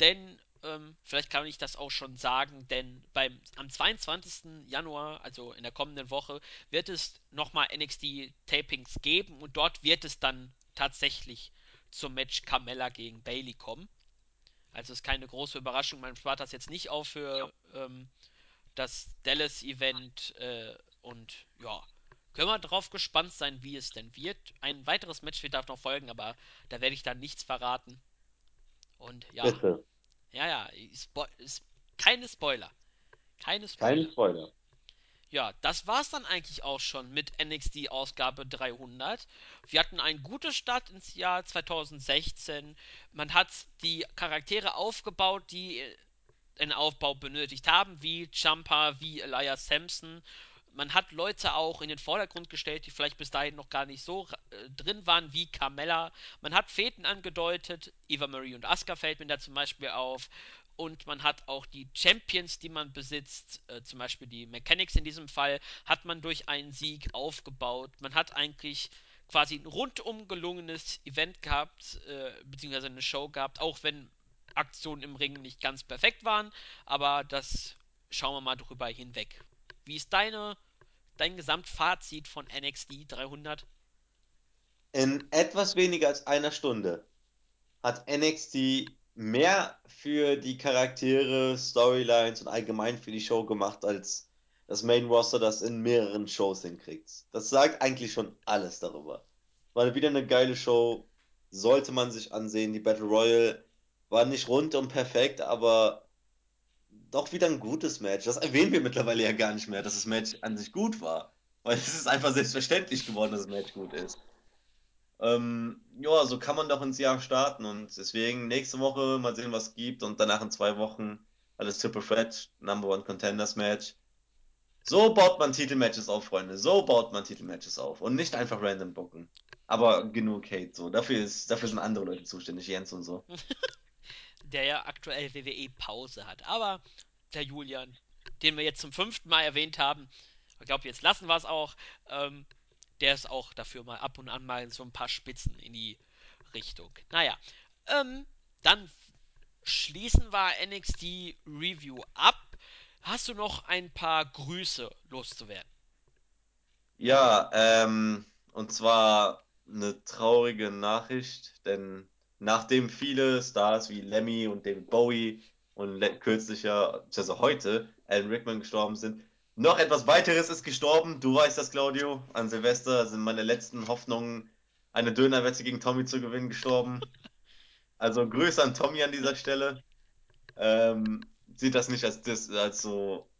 Denn ähm, vielleicht kann ich das auch schon sagen, denn beim, am 22. Januar, also in der kommenden Woche, wird es nochmal NXT-Tapings geben und dort wird es dann tatsächlich zum Match Carmella gegen Bailey kommen. Also ist keine große Überraschung. Man spart das jetzt nicht auf für ähm, das Dallas-Event äh, und ja, können wir drauf gespannt sein, wie es denn wird. Ein weiteres Match wird darf noch folgen, aber da werde ich dann nichts verraten. Und ja, Bitte. ja, ja, Spo ist keine Spoiler. Keine Kein Spoiler. Spoiler. Ja, das war's dann eigentlich auch schon mit NXT Ausgabe 300. Wir hatten einen guten Start ins Jahr 2016. Man hat die Charaktere aufgebaut, die einen Aufbau benötigt haben, wie Jumper, wie Elias Sampson. Man hat Leute auch in den Vordergrund gestellt, die vielleicht bis dahin noch gar nicht so äh, drin waren, wie Carmella. Man hat Fäden angedeutet, Eva Marie und Asuka fällt mir da zum Beispiel auf. Und man hat auch die Champions, die man besitzt, äh, zum Beispiel die Mechanics in diesem Fall, hat man durch einen Sieg aufgebaut. Man hat eigentlich quasi ein rundum gelungenes Event gehabt, äh, beziehungsweise eine Show gehabt, auch wenn Aktionen im Ring nicht ganz perfekt waren, aber das schauen wir mal drüber hinweg. Wie ist deine, dein Gesamtfazit von NXT 300? In etwas weniger als einer Stunde hat NXT mehr für die Charaktere, Storylines und allgemein für die Show gemacht, als das Main Roster das in mehreren Shows hinkriegt. Das sagt eigentlich schon alles darüber. War wieder eine geile Show, sollte man sich ansehen. Die Battle Royale war nicht rundum perfekt, aber doch wieder ein gutes Match. Das erwähnen wir mittlerweile ja gar nicht mehr, dass das Match an sich gut war. Weil es ist einfach selbstverständlich geworden, dass das Match gut ist. Ähm, ja, so kann man doch ins Jahr starten und deswegen nächste Woche mal sehen, was es gibt und danach in zwei Wochen alles Triple Threat, Number One Contenders Match. So baut man Titelmatches auf, Freunde. So baut man Titelmatches auf und nicht einfach random booken. Aber genug Hate so. Dafür ist, dafür sind andere Leute zuständig, Jens und so. <laughs> Der ja aktuell WWE Pause hat. Aber der Julian, den wir jetzt zum fünften Mal erwähnt haben, ich glaube, jetzt lassen wir es auch. Ähm, der ist auch dafür mal ab und an mal so ein paar Spitzen in die Richtung. Naja, ähm, dann schließen wir NXT Review ab. Hast du noch ein paar Grüße loszuwerden? Ja, ähm, und zwar eine traurige Nachricht, denn nachdem viele Stars wie Lemmy und David Bowie und kürzlicher, also heute, Alan Rickman gestorben sind, noch etwas weiteres ist gestorben. Du weißt das, Claudio. An Silvester sind meine letzten Hoffnungen, eine Dönerwette gegen Tommy zu gewinnen, gestorben. <laughs> Also Grüße an Tommy an dieser Stelle. Ähm, sieht das nicht als, dis- als so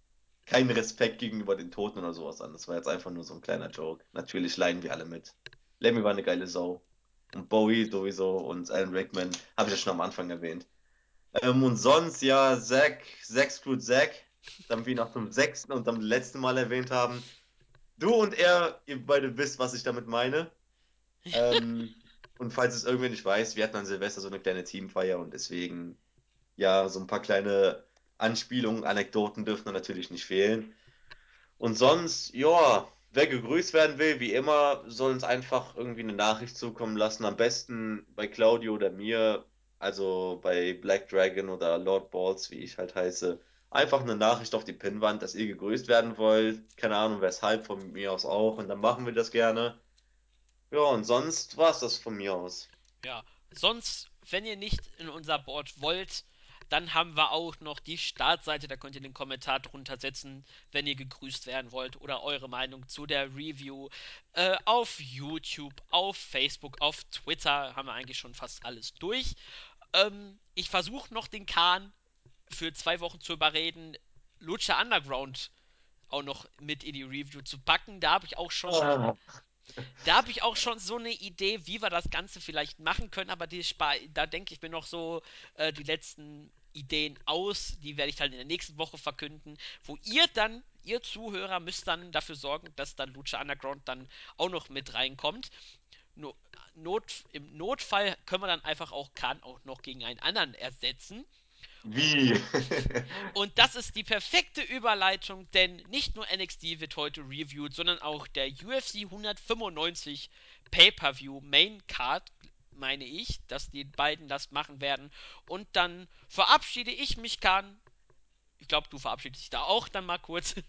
keinen Respekt gegenüber den Toten oder sowas an. Das war jetzt einfach nur so ein kleiner Joke. Natürlich leiden wir alle mit. Lemmy war eine geile Sau. Und Bowie sowieso und Alan Rickman habe ich ja schon am Anfang erwähnt. Ähm, und sonst, ja, Zack, Zack Screwed Zack, damit wir ihn auch zum sechsten und am letzten Mal erwähnt haben. Du und er, ihr beide wisst, was ich damit meine. Ähm, <laughs> und falls es irgendwer nicht weiß, wir hatten an Silvester so eine kleine Teamfeier und deswegen, ja, so ein paar kleine Anspielungen, Anekdoten dürfen natürlich nicht fehlen. Und sonst, ja, wer gegrüßt werden will, wie immer, soll uns einfach irgendwie eine Nachricht zukommen lassen. Am besten bei Claudio oder mir, also bei Black Dragon oder Lord Balls, wie ich halt heiße. Einfach eine Nachricht auf die Pinnwand, dass ihr gegrüßt werden wollt. Keine Ahnung, weshalb, von mir aus auch. Und dann machen wir das gerne. Ja, und sonst war es das von mir aus. Ja, sonst, wenn ihr nicht in unser Board wollt, dann haben wir auch noch die Startseite. Da könnt ihr den Kommentar drunter setzen, wenn ihr gegrüßt werden wollt oder eure Meinung zu der Review. Äh, auf YouTube, auf Facebook, auf Twitter haben wir eigentlich schon fast alles durch. Ähm, ich versuche noch den Kahn für zwei Wochen zu überreden, Lucha Underground auch noch mit in die Review zu packen. Da habe ich auch schon Ah. da habe ich auch schon so eine Idee, wie wir das Ganze vielleicht machen können, aber die da denke ich mir noch so äh, die letzten Ideen aus. Die werde ich dann in der nächsten Woche verkünden, wo ihr dann, ihr Zuhörer, müsst dann dafür sorgen, dass dann Lucha Underground dann auch noch mit reinkommt. No Not, Im Notfall können wir dann einfach auch Khan auch noch gegen einen anderen ersetzen. Wie? <laughs> Und das ist die perfekte Überleitung, denn nicht nur NXT wird heute reviewed, sondern auch der UFC 195 Pay-Per-View Main Card, meine ich, dass die beiden das machen werden. Und dann verabschiede ich mich, Kahn. Ich glaube, du verabschiedest dich da auch dann mal kurz. <laughs>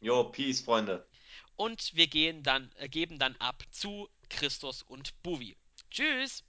Jo, Peace, Freunde. Und wir gehen dann, äh, geben dann ab zu Christus und Buvi. Tschüss!